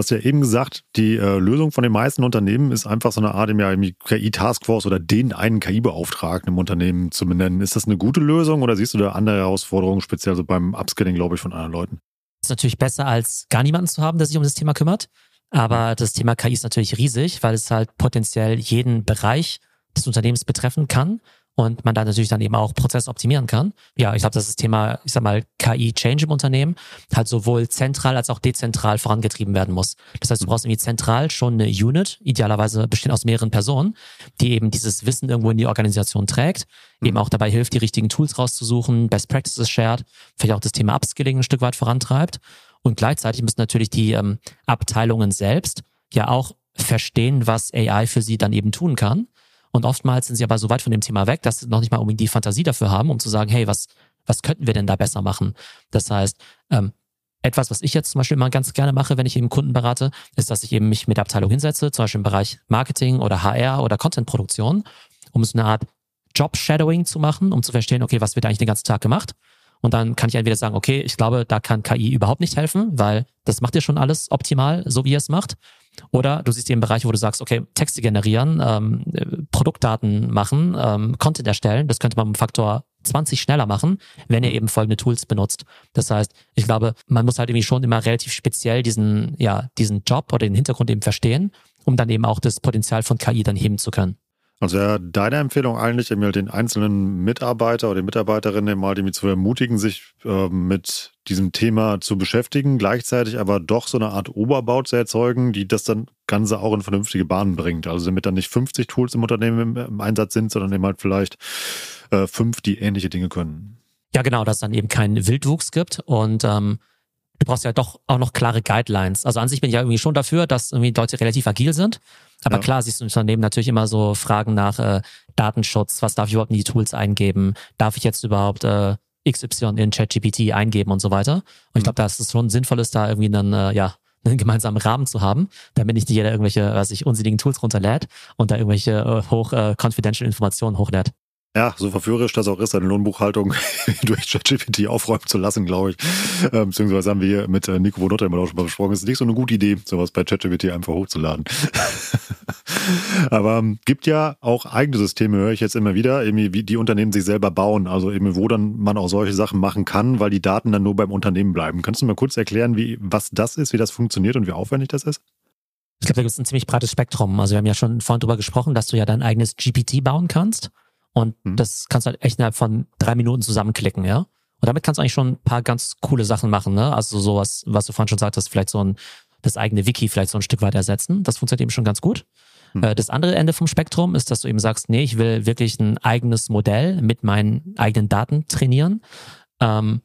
Hast ja eben gesagt, die äh, Lösung von den meisten Unternehmen ist einfach so eine Art ja, KI-Taskforce oder den einen KI-Beauftragten im Unternehmen zu benennen. Ist das eine gute Lösung oder siehst du da andere Herausforderungen, speziell so beim Upskilling, glaube ich, von anderen Leuten? Ist natürlich besser, als gar niemanden zu haben, der sich um das Thema kümmert. Aber das Thema KI ist natürlich riesig, weil es halt potenziell jeden Bereich des Unternehmens betreffen kann und man da natürlich dann eben auch Prozesse optimieren kann. Ja, ich glaube, das ist das Thema, ich sag mal, KI-Change im Unternehmen halt sowohl zentral als auch dezentral vorangetrieben werden muss. Das heißt, du brauchst irgendwie zentral schon eine Unit, idealerweise bestehend aus mehreren Personen, die eben dieses Wissen irgendwo in die Organisation trägt, eben auch dabei hilft, die richtigen Tools rauszusuchen, Best Practices shared, vielleicht auch das Thema Upskilling ein Stück weit vorantreibt. Und gleichzeitig müssen natürlich die ähm, Abteilungen selbst ja auch verstehen, was AI für sie dann eben tun kann und oftmals sind sie aber so weit von dem Thema weg, dass sie noch nicht mal unbedingt die Fantasie dafür haben, um zu sagen, hey, was, was könnten wir denn da besser machen? Das heißt, ähm, etwas, was ich jetzt zum Beispiel immer ganz gerne mache, wenn ich eben Kunden berate, ist, dass ich eben mich mit der Abteilung hinsetze, zum Beispiel im Bereich Marketing oder HR oder Contentproduktion, um so eine Art Job-Shadowing zu machen, um zu verstehen, okay, was wird eigentlich den ganzen Tag gemacht? Und dann kann ich entweder sagen, okay, ich glaube, da kann KI überhaupt nicht helfen, weil das macht ihr schon alles optimal, so wie ihr es macht. Oder du siehst eben Bereiche, wo du sagst, okay, Texte generieren, ähm, Produktdaten machen, ähm, Content erstellen, das könnte man mit Faktor 20 schneller machen, wenn ihr eben folgende Tools benutzt. Das heißt, ich glaube, man muss halt irgendwie schon immer relativ speziell diesen, ja, diesen Job oder den Hintergrund eben verstehen, um dann eben auch das Potenzial von KI dann heben zu können. Also ja, deine Empfehlung eigentlich, eben halt den einzelnen Mitarbeiter oder die Mitarbeiterinnen mal irgendwie zu ermutigen, sich äh, mit diesem Thema zu beschäftigen, gleichzeitig aber doch so eine Art Oberbau zu erzeugen, die das dann Ganze auch in vernünftige Bahnen bringt. Also damit dann nicht 50 Tools im Unternehmen im, im Einsatz sind, sondern eben halt vielleicht äh, fünf, die ähnliche Dinge können. Ja, genau, dass es dann eben keinen Wildwuchs gibt und ähm, du brauchst ja doch auch noch klare Guidelines. Also an sich bin ich ja irgendwie schon dafür, dass irgendwie Leute relativ agil sind. Aber ja. klar, siehst du Unternehmen natürlich immer so Fragen nach äh, Datenschutz, was darf ich überhaupt in die Tools eingeben? Darf ich jetzt überhaupt äh, XY in ChatGPT eingeben und so weiter? Und ich mhm. glaube, dass es schon sinnvoll ist, da irgendwie dann, äh, ja, einen gemeinsamen Rahmen zu haben, damit nicht jeder irgendwelche, was ich, unsinnigen Tools runterlädt und da irgendwelche äh, hoch äh, confidential Informationen hochlädt. Ja, so verführerisch das auch ist, eine Lohnbuchhaltung durch ChatGPT aufräumen zu lassen, glaube ich. Ähm, beziehungsweise haben wir hier mit äh, Nico Bonotta immer auch schon mal besprochen, es ist nicht so eine gute Idee, sowas bei ChatGPT einfach hochzuladen. Aber ähm, gibt ja auch eigene Systeme, höre ich jetzt immer wieder, irgendwie, wie die Unternehmen sich selber bauen, also eben wo dann man auch solche Sachen machen kann, weil die Daten dann nur beim Unternehmen bleiben. Kannst du mal kurz erklären, wie, was das ist, wie das funktioniert und wie aufwendig das ist? Ich glaube, da gibt es ein ziemlich breites Spektrum. Also wir haben ja schon vorhin drüber gesprochen, dass du ja dein eigenes GPT bauen kannst. Und mhm. das kannst du halt echt innerhalb von drei Minuten zusammenklicken, ja. Und damit kannst du eigentlich schon ein paar ganz coole Sachen machen, ne? Also sowas, was du vorhin schon sagtest, vielleicht so ein, das eigene Wiki vielleicht so ein Stück weit ersetzen. Das funktioniert eben schon ganz gut. Mhm. Das andere Ende vom Spektrum ist, dass du eben sagst, nee, ich will wirklich ein eigenes Modell mit meinen eigenen Daten trainieren. Ähm,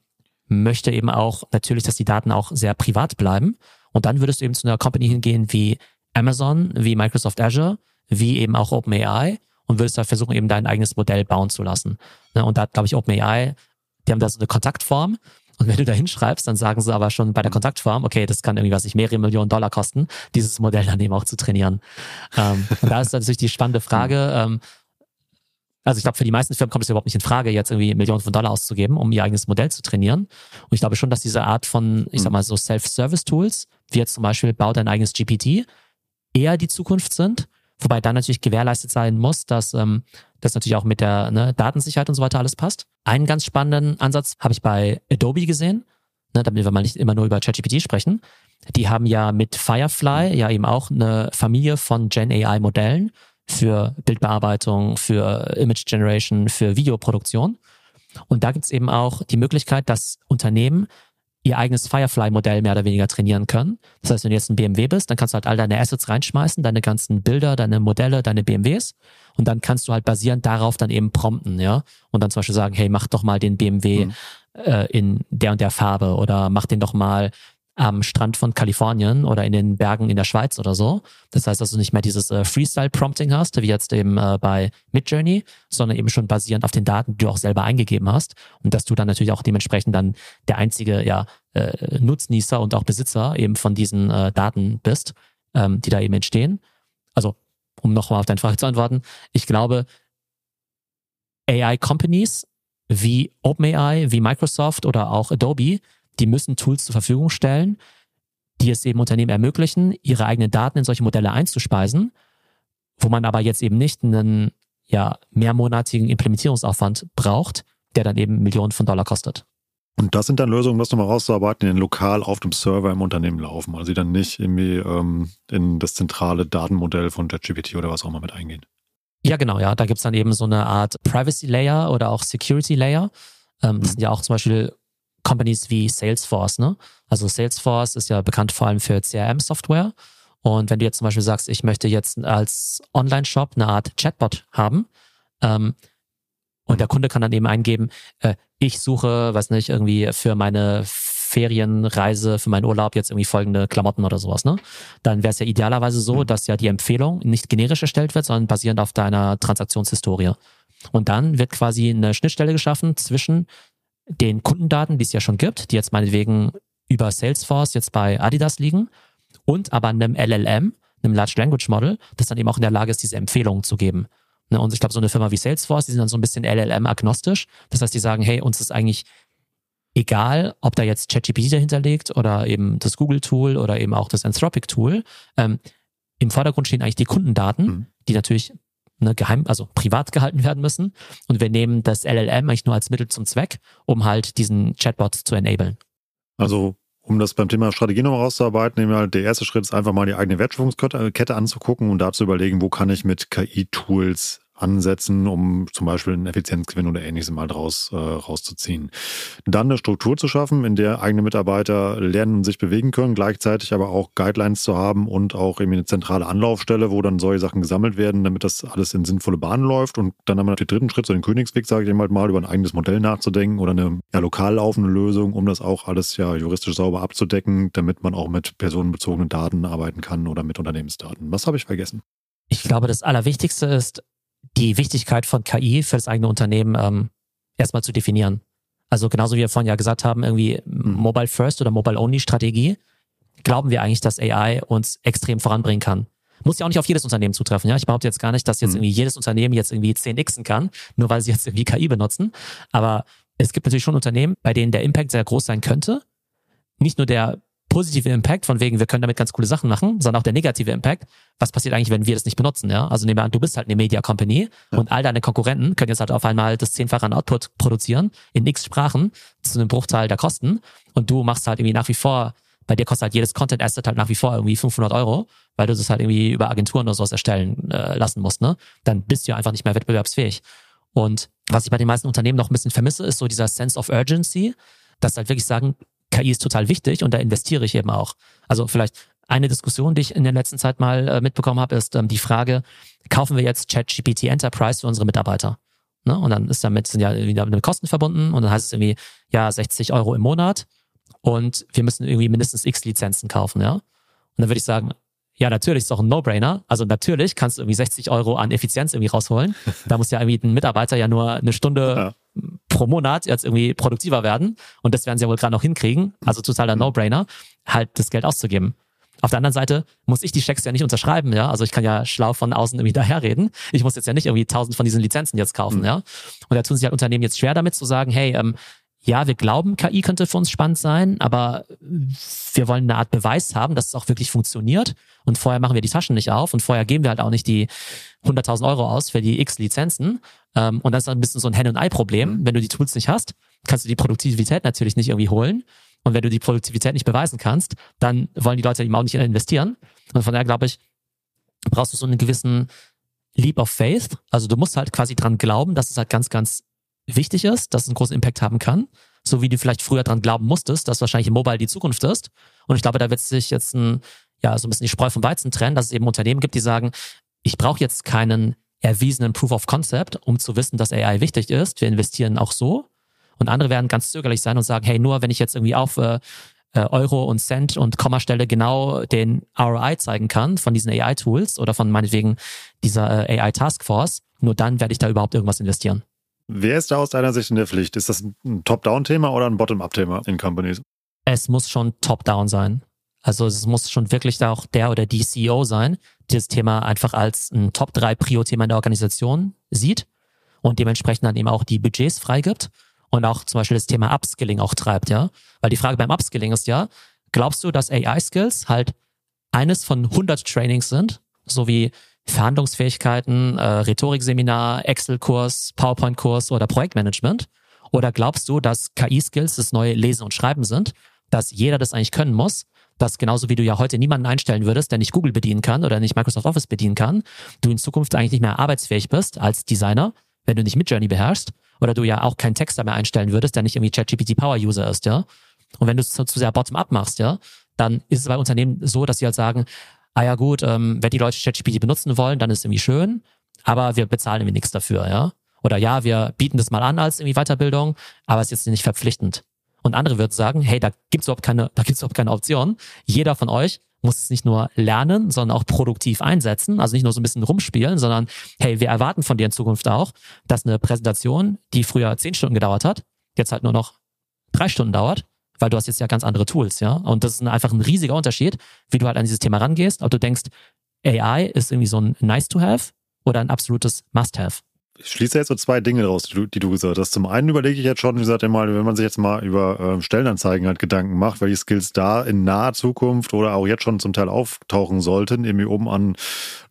möchte eben auch natürlich, dass die Daten auch sehr privat bleiben. Und dann würdest du eben zu einer Company hingehen wie Amazon, wie Microsoft Azure, wie eben auch OpenAI und würdest da versuchen, eben dein eigenes Modell bauen zu lassen. Ne, und da hat, glaube ich, OpenAI, die haben da so eine Kontaktform. Und wenn du da hinschreibst, dann sagen sie aber schon bei der Kontaktform, okay, das kann irgendwie, was ich mehrere Millionen Dollar kosten, dieses Modell dann eben auch zu trainieren. Ähm, und da ist natürlich die spannende Frage, ähm, also ich glaube, für die meisten Firmen kommt es überhaupt nicht in Frage, jetzt irgendwie Millionen von Dollar auszugeben, um ihr eigenes Modell zu trainieren. Und ich glaube schon, dass diese Art von, ich sag mal, so Self-Service-Tools, wie jetzt zum Beispiel, bau dein eigenes GPT, eher die Zukunft sind. Wobei dann natürlich gewährleistet sein muss, dass ähm, das natürlich auch mit der ne, Datensicherheit und so weiter alles passt. Einen ganz spannenden Ansatz habe ich bei Adobe gesehen, ne, damit wir mal nicht immer nur über ChatGPT sprechen. Die haben ja mit Firefly ja eben auch eine Familie von Gen AI Modellen für Bildbearbeitung, für Image Generation, für Videoproduktion. Und da gibt es eben auch die Möglichkeit, dass Unternehmen ihr eigenes Firefly-Modell mehr oder weniger trainieren können. Das heißt, wenn du jetzt ein BMW bist, dann kannst du halt all deine Assets reinschmeißen, deine ganzen Bilder, deine Modelle, deine BMWs und dann kannst du halt basierend darauf dann eben prompten, ja. Und dann zum Beispiel sagen, hey, mach doch mal den BMW mhm. äh, in der und der Farbe oder mach den doch mal am Strand von Kalifornien oder in den Bergen in der Schweiz oder so. Das heißt, dass du nicht mehr dieses äh, Freestyle-Prompting hast, wie jetzt eben äh, bei Midjourney, sondern eben schon basierend auf den Daten, die du auch selber eingegeben hast. Und dass du dann natürlich auch dementsprechend dann der einzige ja, äh, Nutznießer und auch Besitzer eben von diesen äh, Daten bist, ähm, die da eben entstehen. Also, um nochmal auf deine Frage zu antworten, ich glaube, AI-Companies wie OpenAI, wie Microsoft oder auch Adobe die müssen Tools zur Verfügung stellen, die es eben Unternehmen ermöglichen, ihre eigenen Daten in solche Modelle einzuspeisen, wo man aber jetzt eben nicht einen ja, mehrmonatigen Implementierungsaufwand braucht, der dann eben Millionen von Dollar kostet. Und das sind dann Lösungen, das nochmal rauszuarbeiten, die lokal auf dem Server im Unternehmen laufen, also die dann nicht irgendwie ähm, in das zentrale Datenmodell von JetGPT oder was auch immer mit eingehen. Ja, genau, ja. Da gibt's dann eben so eine Art Privacy Layer oder auch Security Layer. Ähm, das mhm. sind ja auch zum Beispiel Companies wie Salesforce. Ne? Also Salesforce ist ja bekannt vor allem für CRM-Software. Und wenn du jetzt zum Beispiel sagst, ich möchte jetzt als Online-Shop eine Art Chatbot haben, ähm, und der Kunde kann dann eben eingeben, äh, ich suche, weiß nicht, irgendwie für meine Ferienreise, für meinen Urlaub jetzt irgendwie folgende Klamotten oder sowas, ne? Dann wäre es ja idealerweise so, mhm. dass ja die Empfehlung nicht generisch erstellt wird, sondern basierend auf deiner Transaktionshistorie. Und dann wird quasi eine Schnittstelle geschaffen zwischen den Kundendaten, die es ja schon gibt, die jetzt meinetwegen über Salesforce jetzt bei Adidas liegen und aber einem LLM, einem Large Language Model, das dann eben auch in der Lage ist, diese Empfehlungen zu geben. Ne, und ich glaube, so eine Firma wie Salesforce, die sind dann so ein bisschen LLM-agnostisch. Das heißt, die sagen, hey, uns ist eigentlich egal, ob da jetzt ChatGPT dahinter liegt oder eben das Google-Tool oder eben auch das Anthropic-Tool. Ähm, Im Vordergrund stehen eigentlich die Kundendaten, mhm. die natürlich ne, geheim, also privat gehalten werden müssen. Und wir nehmen das LLM eigentlich nur als Mittel zum Zweck, um halt diesen Chatbot zu enablen. Also um das beim Thema Strategie noch rauszuarbeiten, nehmen wir halt, der erste Schritt ist einfach mal die eigene Wertschöpfungskette anzugucken und da zu überlegen, wo kann ich mit KI-Tools ansetzen, um zum Beispiel einen Effizienzgewinn oder ähnliches mal draus äh, rauszuziehen. Dann eine Struktur zu schaffen, in der eigene Mitarbeiter lernen und sich bewegen können, gleichzeitig aber auch Guidelines zu haben und auch irgendwie eine zentrale Anlaufstelle, wo dann solche Sachen gesammelt werden, damit das alles in sinnvolle Bahnen läuft. Und dann haben wir noch den dritten Schritt, so den Königsweg, sage ich mal, mal über ein eigenes Modell nachzudenken oder eine ja, lokal laufende Lösung, um das auch alles ja juristisch sauber abzudecken, damit man auch mit personenbezogenen Daten arbeiten kann oder mit Unternehmensdaten. Was habe ich vergessen? Ich glaube, das Allerwichtigste ist, die Wichtigkeit von KI für das eigene Unternehmen ähm, erstmal zu definieren. Also genauso wie wir vorhin ja gesagt haben, irgendwie mhm. Mobile First oder Mobile Only Strategie, glauben wir eigentlich, dass AI uns extrem voranbringen kann. Muss ja auch nicht auf jedes Unternehmen zutreffen. Ja, ich behaupte jetzt gar nicht, dass jetzt mhm. irgendwie jedes Unternehmen jetzt irgendwie 10xen kann, nur weil sie jetzt irgendwie KI benutzen. Aber es gibt natürlich schon Unternehmen, bei denen der Impact sehr groß sein könnte. Nicht nur der positive Impact, von wegen, wir können damit ganz coole Sachen machen, sondern auch der negative Impact. Was passiert eigentlich, wenn wir das nicht benutzen? Ja? Also nehmen wir an, du bist halt eine Media Company ja. und all deine Konkurrenten können jetzt halt auf einmal das zehnfache an Output produzieren in x Sprachen zu einem Bruchteil der Kosten und du machst halt irgendwie nach wie vor bei dir kostet halt jedes Content Asset halt nach wie vor irgendwie 500 Euro, weil du das halt irgendwie über Agenturen oder sowas erstellen äh, lassen musst, ne? Dann bist du ja einfach nicht mehr wettbewerbsfähig. Und was ich bei den meisten Unternehmen noch ein bisschen vermisse, ist so dieser Sense of Urgency, dass halt wirklich sagen, KI ist total wichtig und da investiere ich eben auch. Also vielleicht eine Diskussion, die ich in der letzten Zeit mal äh, mitbekommen habe, ist ähm, die Frage, kaufen wir jetzt ChatGPT Enterprise für unsere Mitarbeiter? Ne? Und dann ist damit sind ja wieder mit Kosten verbunden und dann heißt es irgendwie, ja, 60 Euro im Monat und wir müssen irgendwie mindestens x Lizenzen kaufen, ja. Und dann würde ich sagen, ja, natürlich ist doch ein No-Brainer. Also natürlich kannst du irgendwie 60 Euro an Effizienz irgendwie rausholen. Da muss ja irgendwie ein Mitarbeiter ja nur eine Stunde ja. Pro Monat jetzt irgendwie produktiver werden. Und das werden sie ja wohl gerade noch hinkriegen. Also totaler mhm. No-Brainer, halt das Geld auszugeben. Auf der anderen Seite muss ich die Schecks ja nicht unterschreiben, ja. Also ich kann ja schlau von außen irgendwie daherreden. Ich muss jetzt ja nicht irgendwie tausend von diesen Lizenzen jetzt kaufen, mhm. ja. Und da tun sich halt Unternehmen jetzt schwer damit zu sagen, hey, ähm, ja, wir glauben, KI könnte für uns spannend sein, aber wir wollen eine Art Beweis haben, dass es auch wirklich funktioniert. Und vorher machen wir die Taschen nicht auf und vorher geben wir halt auch nicht die 100.000 Euro aus für die x Lizenzen. Ähm, und das ist ein bisschen so ein Hen- und Ei-Problem. Wenn du die Tools nicht hast, kannst du die Produktivität natürlich nicht irgendwie holen. Und wenn du die Produktivität nicht beweisen kannst, dann wollen die Leute eben auch nicht investieren. Und von daher glaube ich, brauchst du so einen gewissen Leap of Faith. Also du musst halt quasi dran glauben, dass es halt ganz, ganz wichtig ist, dass es einen großen Impact haben kann. So wie du vielleicht früher dran glauben musstest, dass wahrscheinlich Mobile die Zukunft ist. Und ich glaube, da wird sich jetzt ein, ja, so ein bisschen die Spreu vom Weizen trennen, dass es eben Unternehmen gibt, die sagen, ich brauche jetzt keinen erwiesenen Proof of Concept, um zu wissen, dass AI wichtig ist. Wir investieren auch so. Und andere werden ganz zögerlich sein und sagen, hey, nur wenn ich jetzt irgendwie auf äh, äh Euro und Cent und Kommastelle genau den ROI zeigen kann von diesen AI-Tools oder von meinetwegen dieser äh, AI-Taskforce, nur dann werde ich da überhaupt irgendwas investieren. Wer ist da aus deiner Sicht in der Pflicht? Ist das ein Top-Down-Thema oder ein Bottom-Up-Thema in Companies? Es muss schon Top-Down sein. Also es muss schon wirklich da auch der oder die CEO sein, das Thema einfach als ein Top-3-Prio-Thema in der Organisation sieht und dementsprechend dann eben auch die Budgets freigibt und auch zum Beispiel das Thema Upskilling auch treibt, ja. Weil die Frage beim Upskilling ist ja, glaubst du, dass AI-Skills halt eines von 100 Trainings sind, so wie Verhandlungsfähigkeiten, äh, Rhetorikseminar, Excel-Kurs, PowerPoint-Kurs oder Projektmanagement? Oder glaubst du, dass KI-Skills das neue Lesen und Schreiben sind, dass jeder das eigentlich können muss, dass genauso wie du ja heute niemanden einstellen würdest, der nicht Google bedienen kann oder nicht Microsoft Office bedienen kann, du in Zukunft eigentlich nicht mehr arbeitsfähig bist als Designer, wenn du nicht Midjourney beherrschst, oder du ja auch keinen Texter mehr einstellen würdest, der nicht irgendwie ChatGPT Power User ist, ja. Und wenn du es zu, sehr bottom-up machst, ja, dann ist es bei Unternehmen so, dass sie halt sagen, ah ja gut, ähm, wenn die Leute ChatGPT benutzen wollen, dann ist es irgendwie schön, aber wir bezahlen irgendwie nichts dafür, ja. Oder ja, wir bieten das mal an als irgendwie Weiterbildung, aber es ist jetzt nicht verpflichtend. Und andere würden sagen, hey, da gibt's überhaupt keine, da gibt's überhaupt keine Option. Jeder von euch muss es nicht nur lernen, sondern auch produktiv einsetzen. Also nicht nur so ein bisschen rumspielen, sondern hey, wir erwarten von dir in Zukunft auch, dass eine Präsentation, die früher zehn Stunden gedauert hat, jetzt halt nur noch drei Stunden dauert weil du hast jetzt ja ganz andere Tools, ja. Und das ist einfach ein riesiger Unterschied, wie du halt an dieses Thema rangehst, ob du denkst, AI ist irgendwie so ein nice to have oder ein absolutes must have ich schließe jetzt so zwei Dinge raus, die du, die du gesagt hast. Zum einen überlege ich jetzt schon, wie gesagt, mal, wenn man sich jetzt mal über ähm, Stellenanzeigen halt Gedanken macht, welche Skills da in naher Zukunft oder auch jetzt schon zum Teil auftauchen sollten, irgendwie um an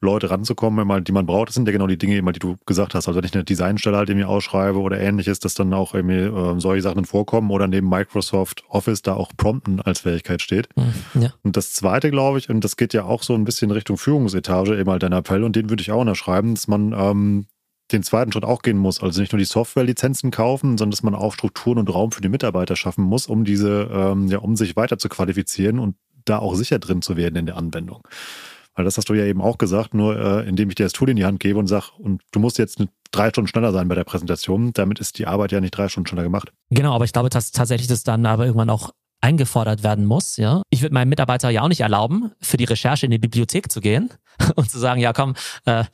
Leute ranzukommen, die man braucht. Das sind ja genau die Dinge, die du gesagt hast. Also wenn ich eine Designstelle halt irgendwie ausschreibe oder ähnliches, dass dann auch irgendwie äh, solche Sachen vorkommen oder neben Microsoft Office da auch Prompten als Fähigkeit steht. Mhm, ja. Und das zweite, glaube ich, und das geht ja auch so ein bisschen Richtung Führungsetage, eben halt dein Appell, und den würde ich auch unterschreiben, dass man ähm, den zweiten Schritt auch gehen muss. Also nicht nur die Software-Lizenzen kaufen, sondern dass man auch Strukturen und Raum für die Mitarbeiter schaffen muss, um diese, ähm, ja, um sich weiter zu qualifizieren und da auch sicher drin zu werden in der Anwendung. Weil das hast du ja eben auch gesagt, nur äh, indem ich dir das Tool in die Hand gebe und sage, und du musst jetzt drei Stunden schneller sein bei der Präsentation, damit ist die Arbeit ja nicht drei Stunden schneller gemacht. Genau, aber ich glaube, dass tatsächlich das dann aber irgendwann auch eingefordert werden muss. Ja, ich würde meinem Mitarbeiter ja auch nicht erlauben, für die Recherche in die Bibliothek zu gehen und zu sagen, ja komm, äh,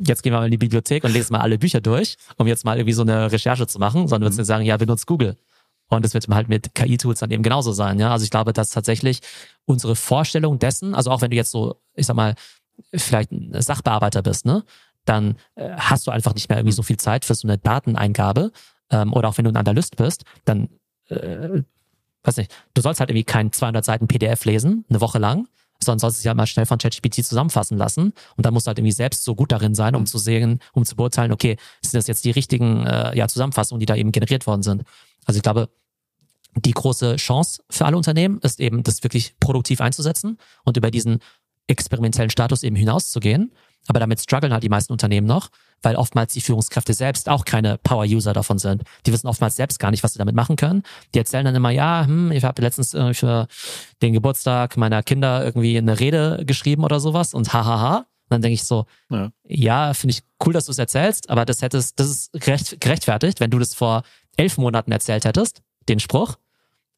jetzt gehen wir mal in die Bibliothek und lesen mal alle Bücher durch, um jetzt mal irgendwie so eine Recherche zu machen, sondern würdest mhm. sagen, ja, benutzt Google. Und das wird halt mit KI-Tools dann eben genauso sein. Ja, also ich glaube, dass tatsächlich unsere Vorstellung dessen, also auch wenn du jetzt so, ich sag mal, vielleicht ein Sachbearbeiter bist, ne, dann äh, hast du einfach nicht mehr irgendwie so viel Zeit für so eine Dateneingabe. Ähm, oder auch wenn du ein Analyst bist, dann, äh, weiß nicht, du sollst halt irgendwie kein 200 Seiten PDF lesen, eine Woche lang, sondern sollst es ja mal schnell von ChatGPT zusammenfassen lassen. Und dann musst du halt irgendwie selbst so gut darin sein, um zu sehen, um zu beurteilen, okay, sind das jetzt die richtigen äh, ja, Zusammenfassungen, die da eben generiert worden sind. Also ich glaube, die große Chance für alle Unternehmen ist eben, das wirklich produktiv einzusetzen und über diesen experimentellen Status eben hinauszugehen. Aber damit strugglen halt die meisten Unternehmen noch, weil oftmals die Führungskräfte selbst auch keine Power-User davon sind. Die wissen oftmals selbst gar nicht, was sie damit machen können. Die erzählen dann immer, ja, hm, ich habe letztens äh, für den Geburtstag meiner Kinder irgendwie eine Rede geschrieben oder sowas und hahaha. Und dann denke ich so, ja, ja finde ich cool, dass du es erzählst, aber das hättest, das ist gerecht, gerechtfertigt, wenn du das vor elf Monaten erzählt hättest, den Spruch.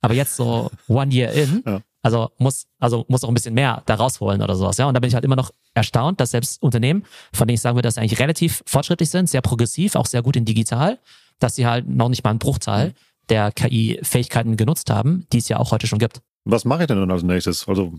Aber jetzt so one year in, ja. Also muss, also muss auch ein bisschen mehr da rausholen oder sowas. Ja, und da bin ich halt immer noch erstaunt, dass selbst Unternehmen, von denen ich sagen würde, dass sie eigentlich relativ fortschrittlich sind, sehr progressiv, auch sehr gut in digital, dass sie halt noch nicht mal einen Bruchteil der KI-Fähigkeiten genutzt haben, die es ja auch heute schon gibt. Was mache ich denn dann als nächstes? Also,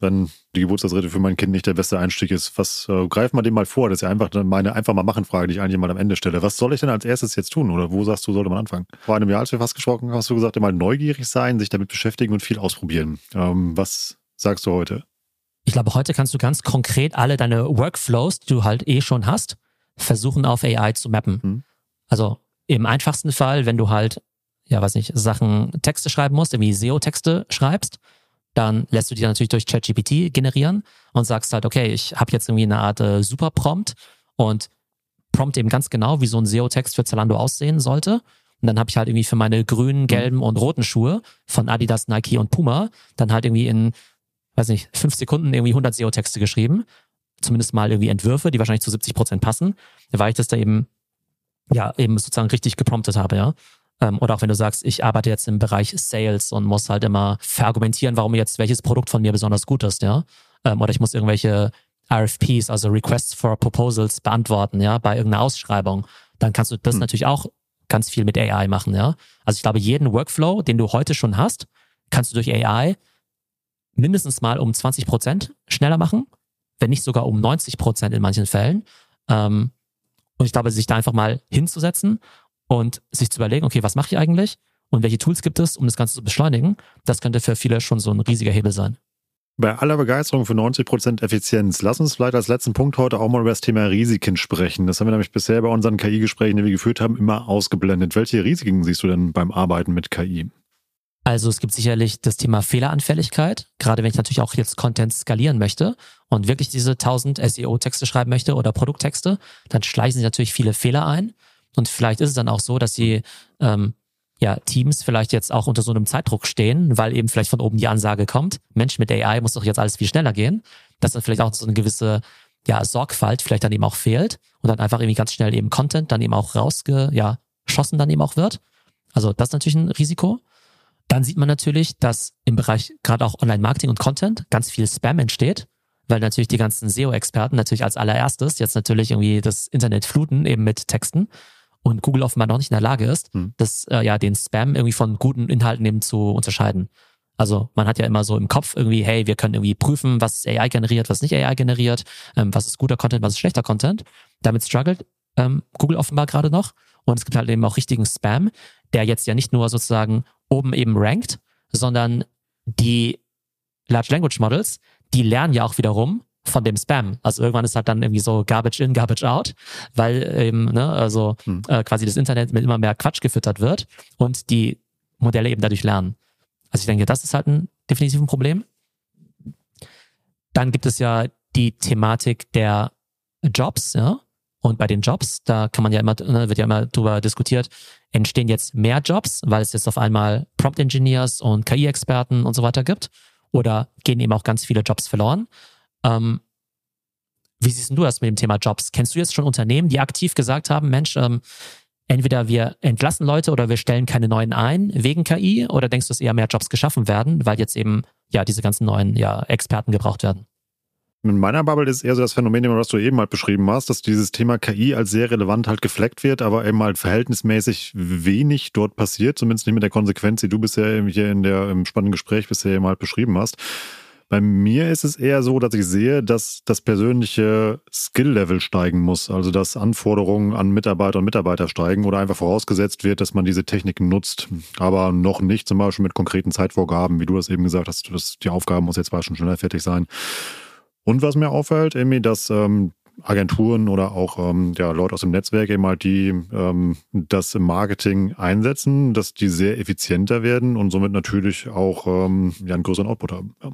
wenn die Geburtstagsrede für mein Kind nicht der beste Einstieg ist, was äh, greifen wir dem mal vor? Das ist ja einfach meine einfach mal machen Frage, die ich eigentlich mal am Ende stelle. Was soll ich denn als erstes jetzt tun? Oder wo sagst du, sollte man anfangen? Vor einem Jahr, als wir fast gesprochen haben, hast du gesagt, immer neugierig sein, sich damit beschäftigen und viel ausprobieren. Ähm, was sagst du heute? Ich glaube, heute kannst du ganz konkret alle deine Workflows, die du halt eh schon hast, versuchen auf AI zu mappen. Hm. Also im einfachsten Fall, wenn du halt ja, weiß nicht, Sachen, Texte schreiben musst, irgendwie SEO-Texte schreibst, dann lässt du die natürlich durch ChatGPT generieren und sagst halt, okay, ich habe jetzt irgendwie eine Art äh, Super-Prompt und prompt eben ganz genau, wie so ein SEO-Text für Zalando aussehen sollte. Und dann habe ich halt irgendwie für meine grünen, mhm. gelben und roten Schuhe von Adidas, Nike und Puma dann halt irgendwie in, weiß nicht, fünf Sekunden irgendwie 100 SEO-Texte geschrieben. Zumindest mal irgendwie Entwürfe, die wahrscheinlich zu 70 Prozent passen, weil ich das da eben, ja, eben sozusagen richtig gepromptet habe, ja. Ähm, oder auch wenn du sagst, ich arbeite jetzt im Bereich Sales und muss halt immer verargumentieren, warum jetzt welches Produkt von mir besonders gut ist, ja. Ähm, oder ich muss irgendwelche RFPs, also Requests for Proposals beantworten, ja, bei irgendeiner Ausschreibung. Dann kannst du das hm. natürlich auch ganz viel mit AI machen, ja. Also ich glaube, jeden Workflow, den du heute schon hast, kannst du durch AI mindestens mal um 20 Prozent schneller machen, wenn nicht sogar um 90 Prozent in manchen Fällen. Ähm, und ich glaube, sich da einfach mal hinzusetzen und sich zu überlegen, okay, was mache ich eigentlich und welche Tools gibt es, um das Ganze zu beschleunigen, das könnte für viele schon so ein riesiger Hebel sein. Bei aller Begeisterung für 90% Effizienz, lass uns vielleicht als letzten Punkt heute auch mal über das Thema Risiken sprechen. Das haben wir nämlich bisher bei unseren KI-Gesprächen, die wir geführt haben, immer ausgeblendet. Welche Risiken siehst du denn beim Arbeiten mit KI? Also es gibt sicherlich das Thema Fehleranfälligkeit, gerade wenn ich natürlich auch jetzt Content skalieren möchte und wirklich diese 1000 SEO-Texte schreiben möchte oder Produkttexte, dann schleichen sich natürlich viele Fehler ein. Und vielleicht ist es dann auch so, dass die ähm, ja, Teams vielleicht jetzt auch unter so einem Zeitdruck stehen, weil eben vielleicht von oben die Ansage kommt, Mensch, mit AI muss doch jetzt alles viel schneller gehen, dass dann vielleicht auch so eine gewisse ja, Sorgfalt vielleicht dann eben auch fehlt und dann einfach irgendwie ganz schnell eben Content dann eben auch rausgeschossen ja, dann eben auch wird. Also das ist natürlich ein Risiko. Dann sieht man natürlich, dass im Bereich gerade auch Online-Marketing und Content ganz viel Spam entsteht, weil natürlich die ganzen SEO-Experten natürlich als allererstes jetzt natürlich irgendwie das Internet fluten eben mit Texten und Google offenbar noch nicht in der Lage ist, hm. das, äh, ja, den Spam irgendwie von guten Inhalten eben zu unterscheiden. Also man hat ja immer so im Kopf irgendwie, hey, wir können irgendwie prüfen, was AI generiert, was nicht AI generiert, ähm, was ist guter Content, was ist schlechter Content. Damit struggelt ähm, Google offenbar gerade noch. Und es gibt halt eben auch richtigen Spam, der jetzt ja nicht nur sozusagen oben eben rankt, sondern die Large Language Models, die lernen ja auch wiederum von dem Spam. Also irgendwann ist halt dann irgendwie so Garbage in, Garbage out, weil eben, ne, also hm. äh, quasi das Internet mit immer mehr Quatsch gefüttert wird und die Modelle eben dadurch lernen. Also ich denke, das ist halt ein definitiv ein Problem. Dann gibt es ja die Thematik der Jobs, ja. Und bei den Jobs, da kann man ja immer, ne, wird ja immer drüber diskutiert, entstehen jetzt mehr Jobs, weil es jetzt auf einmal Prompt Engineers und KI-Experten und so weiter gibt? Oder gehen eben auch ganz viele Jobs verloren? Ähm, wie siehst du das mit dem Thema Jobs? Kennst du jetzt schon Unternehmen, die aktiv gesagt haben, Mensch, ähm, entweder wir entlassen Leute oder wir stellen keine neuen ein wegen KI? Oder denkst du, dass eher mehr Jobs geschaffen werden, weil jetzt eben ja diese ganzen neuen ja, Experten gebraucht werden? In meiner Bubble ist eher so das Phänomen, was du eben halt beschrieben hast, dass dieses Thema KI als sehr relevant halt gefleckt wird, aber eben halt verhältnismäßig wenig dort passiert, zumindest nicht mit der Konsequenz, die du bisher hier in der im spannenden Gespräch bisher eben halt beschrieben hast. Bei mir ist es eher so, dass ich sehe, dass das persönliche Skill-Level steigen muss. Also dass Anforderungen an Mitarbeiter und Mitarbeiter steigen oder einfach vorausgesetzt wird, dass man diese Techniken nutzt. Aber noch nicht zum Beispiel mit konkreten Zeitvorgaben, wie du das eben gesagt hast, dass die Aufgabe muss jetzt schon schneller fertig sein. Und was mir auffällt, irgendwie, dass ähm, Agenturen oder auch ähm, ja, Leute aus dem Netzwerk eben halt, die ähm, das im Marketing einsetzen, dass die sehr effizienter werden und somit natürlich auch ähm, ja, einen größeren Output haben. Ja.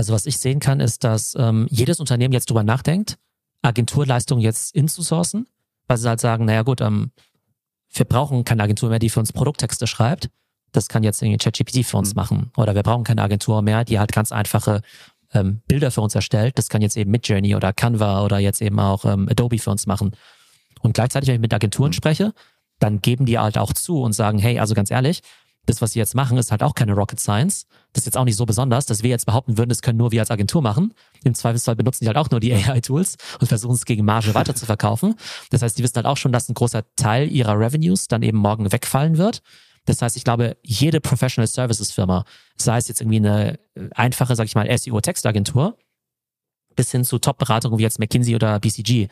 Also was ich sehen kann, ist, dass ähm, jedes Unternehmen jetzt drüber nachdenkt, Agenturleistungen jetzt inzusourcen, weil sie halt sagen, naja gut, ähm, wir brauchen keine Agentur mehr, die für uns Produkttexte schreibt. Das kann jetzt irgendwie ChatGPT für uns mhm. machen. Oder wir brauchen keine Agentur mehr, die halt ganz einfache ähm, Bilder für uns erstellt. Das kann jetzt eben Midjourney oder Canva oder jetzt eben auch ähm, Adobe für uns machen. Und gleichzeitig, wenn ich mit Agenturen mhm. spreche, dann geben die halt auch zu und sagen, hey, also ganz ehrlich, das, was sie jetzt machen, ist halt auch keine Rocket Science. Das ist jetzt auch nicht so besonders, dass wir jetzt behaupten würden, das können nur wir als Agentur machen. Im Zweifelsfall benutzen die halt auch nur die AI-Tools und versuchen es gegen Marge weiter zu verkaufen. Das heißt, die wissen halt auch schon, dass ein großer Teil ihrer Revenues dann eben morgen wegfallen wird. Das heißt, ich glaube, jede Professional Services Firma, sei es jetzt irgendwie eine einfache, sag ich mal, SEO-Textagentur, bis hin zu Top-Beratungen wie jetzt McKinsey oder BCG,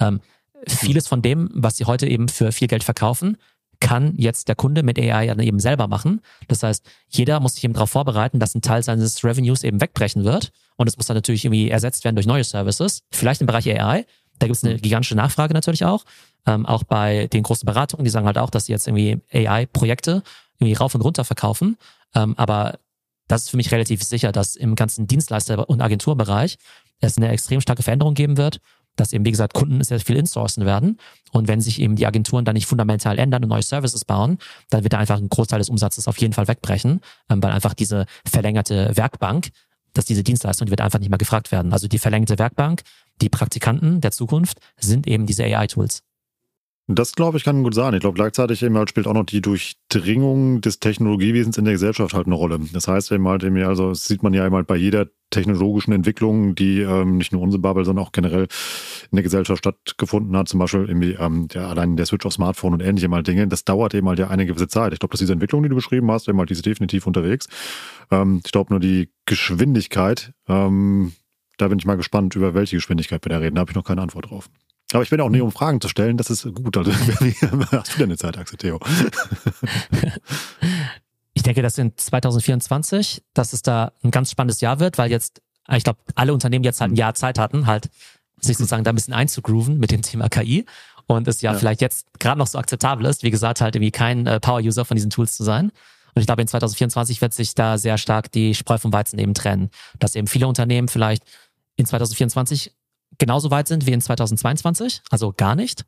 ähm, vieles von dem, was sie heute eben für viel Geld verkaufen, kann jetzt der Kunde mit AI dann eben selber machen. Das heißt, jeder muss sich eben darauf vorbereiten, dass ein Teil seines Revenues eben wegbrechen wird. Und es muss dann natürlich irgendwie ersetzt werden durch neue Services. Vielleicht im Bereich AI. Da gibt es eine gigantische Nachfrage natürlich auch. Ähm, auch bei den großen Beratungen, die sagen halt auch, dass sie jetzt irgendwie AI-Projekte irgendwie rauf und runter verkaufen. Ähm, aber das ist für mich relativ sicher, dass im ganzen Dienstleister- und Agenturbereich es eine extrem starke Veränderung geben wird dass eben, wie gesagt, Kunden sehr viel insourcen werden. Und wenn sich eben die Agenturen dann nicht fundamental ändern und neue Services bauen, dann wird da einfach ein Großteil des Umsatzes auf jeden Fall wegbrechen, ähm, weil einfach diese verlängerte Werkbank, dass diese Dienstleistung, die wird einfach nicht mehr gefragt werden. Also die verlängerte Werkbank, die Praktikanten der Zukunft sind eben diese AI-Tools. Das glaube ich kann gut sein. Ich glaube gleichzeitig eben halt spielt auch noch die Durchdringung des Technologiewesens in der Gesellschaft halt eine Rolle. Das heißt eben halt, eben, also das sieht man ja eben halt bei jeder technologischen Entwicklung, die ähm, nicht nur unsere Bubble, sondern auch generell in der Gesellschaft stattgefunden hat. Zum Beispiel irgendwie ähm, ja, allein der Switch auf Smartphone und ähnliche mal Dinge. Das dauert eben halt ja eine gewisse Zeit. Ich glaube, dass diese Entwicklung, die du beschrieben hast, eben halt, die definitiv unterwegs. Ähm, ich glaube nur die Geschwindigkeit, ähm, da bin ich mal gespannt, über welche Geschwindigkeit wir da reden. Da habe ich noch keine Antwort drauf. Aber ich bin auch nicht, um Fragen zu stellen. Das ist gut. Also, hast du denn eine Zeitachse, Theo? ich denke, dass in 2024, dass es da ein ganz spannendes Jahr wird, weil jetzt, ich glaube, alle Unternehmen jetzt halt ein Jahr Zeit hatten, halt sich sozusagen da ein bisschen einzugrooven mit dem Thema KI und es ja, ja. vielleicht jetzt gerade noch so akzeptabel ist, wie gesagt, halt irgendwie kein äh, Power-User von diesen Tools zu sein. Und ich glaube, in 2024 wird sich da sehr stark die Spreu vom Weizen eben trennen, dass eben viele Unternehmen vielleicht in 2024 genauso weit sind wie in 2022, also gar nicht.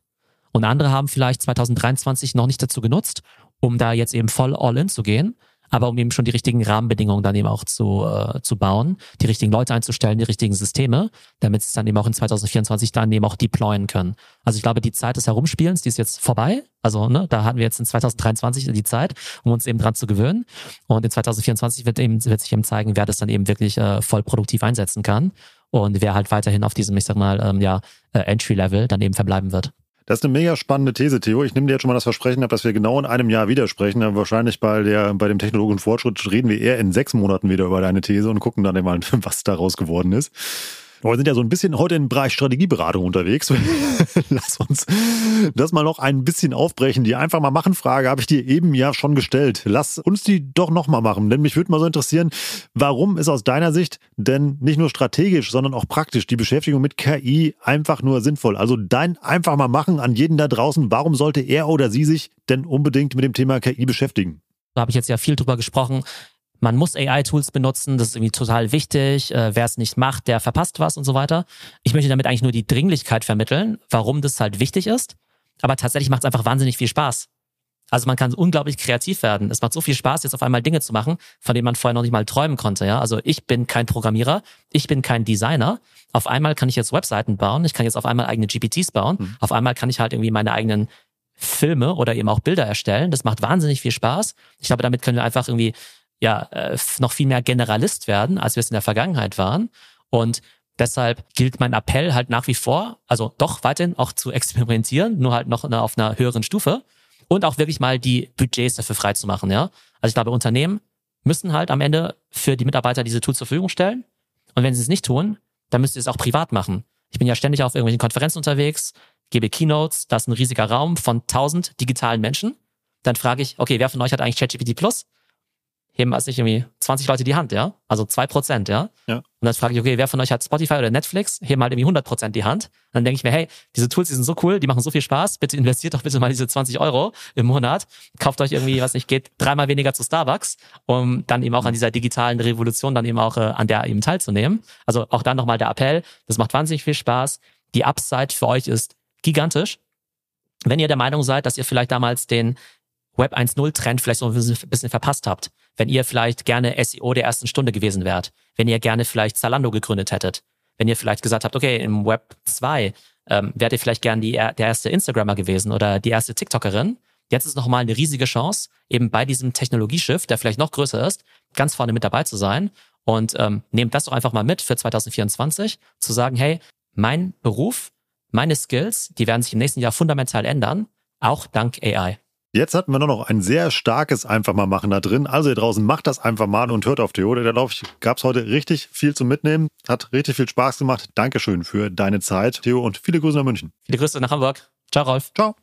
Und andere haben vielleicht 2023 noch nicht dazu genutzt, um da jetzt eben voll all in zu gehen, aber um eben schon die richtigen Rahmenbedingungen dann eben auch zu, äh, zu bauen, die richtigen Leute einzustellen, die richtigen Systeme, damit sie es dann eben auch in 2024 dann eben auch deployen können. Also ich glaube, die Zeit des Herumspielens, die ist jetzt vorbei. Also ne, da hatten wir jetzt in 2023 die Zeit, um uns eben dran zu gewöhnen. Und in 2024 wird, eben, wird sich eben zeigen, wer das dann eben wirklich äh, voll produktiv einsetzen kann und wer halt weiterhin auf diesem, ich sag mal, ähm, ja, äh, Entry-Level dann eben verbleiben wird. Das ist eine mega spannende These, Theo. Ich nehme dir jetzt schon mal das Versprechen ab, dass wir genau in einem Jahr widersprechen. Wahrscheinlich bei, der, bei dem technologischen Fortschritt reden wir eher in sechs Monaten wieder über deine These und gucken dann mal, was daraus geworden ist. Wir sind ja so ein bisschen heute im Bereich Strategieberatung unterwegs. Lass uns das mal noch ein bisschen aufbrechen. Die einfach mal machen Frage habe ich dir eben ja schon gestellt. Lass uns die doch noch mal machen, denn mich würde mal so interessieren, warum ist aus deiner Sicht denn nicht nur strategisch, sondern auch praktisch die Beschäftigung mit KI einfach nur sinnvoll? Also dein einfach mal machen an jeden da draußen. Warum sollte er oder sie sich denn unbedingt mit dem Thema KI beschäftigen? Da habe ich jetzt ja viel drüber gesprochen man muss AI-Tools benutzen, das ist irgendwie total wichtig, äh, wer es nicht macht, der verpasst was und so weiter. Ich möchte damit eigentlich nur die Dringlichkeit vermitteln, warum das halt wichtig ist. Aber tatsächlich macht es einfach wahnsinnig viel Spaß. Also man kann unglaublich kreativ werden. Es macht so viel Spaß, jetzt auf einmal Dinge zu machen, von denen man vorher noch nicht mal träumen konnte. Ja? Also ich bin kein Programmierer, ich bin kein Designer. Auf einmal kann ich jetzt Webseiten bauen, ich kann jetzt auf einmal eigene GPTs bauen, mhm. auf einmal kann ich halt irgendwie meine eigenen Filme oder eben auch Bilder erstellen. Das macht wahnsinnig viel Spaß. Ich glaube, damit können wir einfach irgendwie ja äh, noch viel mehr Generalist werden, als wir es in der Vergangenheit waren. Und deshalb gilt mein Appell halt nach wie vor, also doch weiterhin auch zu experimentieren, nur halt noch auf einer höheren Stufe und auch wirklich mal die Budgets dafür freizumachen, ja. Also ich glaube, Unternehmen müssen halt am Ende für die Mitarbeiter diese Tools zur Verfügung stellen. Und wenn sie es nicht tun, dann müsst ihr es auch privat machen. Ich bin ja ständig auf irgendwelchen Konferenzen unterwegs, gebe Keynotes, das ist ein riesiger Raum von tausend digitalen Menschen. Dann frage ich, okay, wer von euch hat eigentlich ChatGPT Plus? Heben als nicht irgendwie 20 Leute die Hand, ja? Also zwei Prozent, ja? ja? Und dann frage ich, okay, wer von euch hat Spotify oder Netflix? Heben halt irgendwie 100 Prozent die Hand. Und dann denke ich mir, hey, diese Tools, die sind so cool, die machen so viel Spaß. Bitte investiert doch bitte mal diese 20 Euro im Monat. Kauft euch irgendwie, was nicht geht, dreimal weniger zu Starbucks, um dann eben auch an dieser digitalen Revolution dann eben auch äh, an der eben teilzunehmen. Also auch dann nochmal der Appell. Das macht wahnsinnig viel Spaß. Die Upside für euch ist gigantisch. Wenn ihr der Meinung seid, dass ihr vielleicht damals den Web 1.0 Trend vielleicht so ein bisschen verpasst habt, wenn ihr vielleicht gerne SEO der ersten Stunde gewesen wärt, wenn ihr gerne vielleicht Zalando gegründet hättet, wenn ihr vielleicht gesagt habt, okay, im Web 2 ähm, wärt ihr vielleicht gern die, der erste Instagrammer gewesen oder die erste TikTokerin. Jetzt ist nochmal eine riesige Chance, eben bei diesem Technologieschiff, der vielleicht noch größer ist, ganz vorne mit dabei zu sein. Und ähm, nehmt das doch einfach mal mit für 2024, zu sagen, hey, mein Beruf, meine Skills, die werden sich im nächsten Jahr fundamental ändern, auch dank AI. Jetzt hatten wir nur noch ein sehr starkes einfach mal machen da drin. Also ihr draußen macht das einfach mal und hört auf Theo. Da glaube ich, gab es heute richtig viel zu mitnehmen. Hat richtig viel Spaß gemacht. Dankeschön für deine Zeit, Theo, und viele Grüße nach München. Viele Grüße nach Hamburg. Ciao, Rolf. Ciao.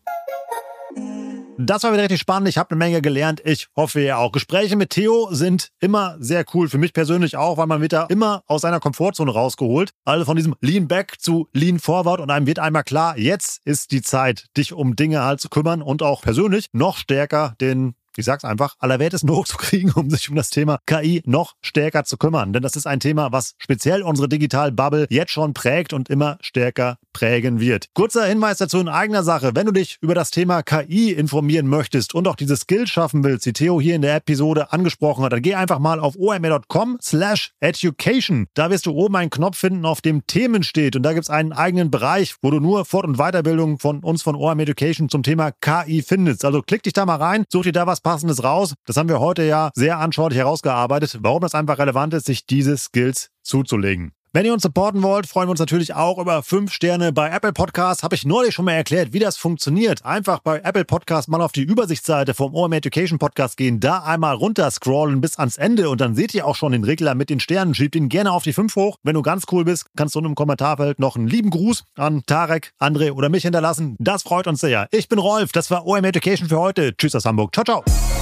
Das war wieder richtig spannend. Ich habe eine Menge gelernt. Ich hoffe ja auch. Gespräche mit Theo sind immer sehr cool. Für mich persönlich auch, weil man wird da immer aus seiner Komfortzone rausgeholt. Also von diesem Lean Back zu Lean Forward und einem wird einmal klar, jetzt ist die Zeit, dich um Dinge halt zu kümmern und auch persönlich noch stärker den ich sag's einfach, aller Welt ist hochzukriegen, um sich um das Thema KI noch stärker zu kümmern. Denn das ist ein Thema, was speziell unsere Digital-Bubble jetzt schon prägt und immer stärker prägen wird. Kurzer Hinweis dazu in eigener Sache. Wenn du dich über das Thema KI informieren möchtest und auch diese Skills schaffen willst, die Theo hier in der Episode angesprochen hat, dann geh einfach mal auf omr.com slash education. Da wirst du oben einen Knopf finden, auf dem Themen steht. Und da gibt's einen eigenen Bereich, wo du nur Fort- und Weiterbildung von uns von OM Education zum Thema KI findest. Also klick dich da mal rein, such dir da was Passendes raus. Das haben wir heute ja sehr anschaulich herausgearbeitet, warum das einfach relevant ist, sich diese Skills zuzulegen. Wenn ihr uns supporten wollt, freuen wir uns natürlich auch über 5 Sterne bei Apple Podcasts. Habe ich neulich schon mal erklärt, wie das funktioniert. Einfach bei Apple Podcasts mal auf die Übersichtsseite vom OM Education Podcast gehen, da einmal runter scrollen bis ans Ende und dann seht ihr auch schon den Regler mit den Sternen. Schiebt ihn gerne auf die 5 hoch. Wenn du ganz cool bist, kannst du im Kommentarfeld noch einen lieben Gruß an Tarek, André oder mich hinterlassen. Das freut uns sehr. Ich bin Rolf, das war OM Education für heute. Tschüss aus Hamburg. Ciao, ciao.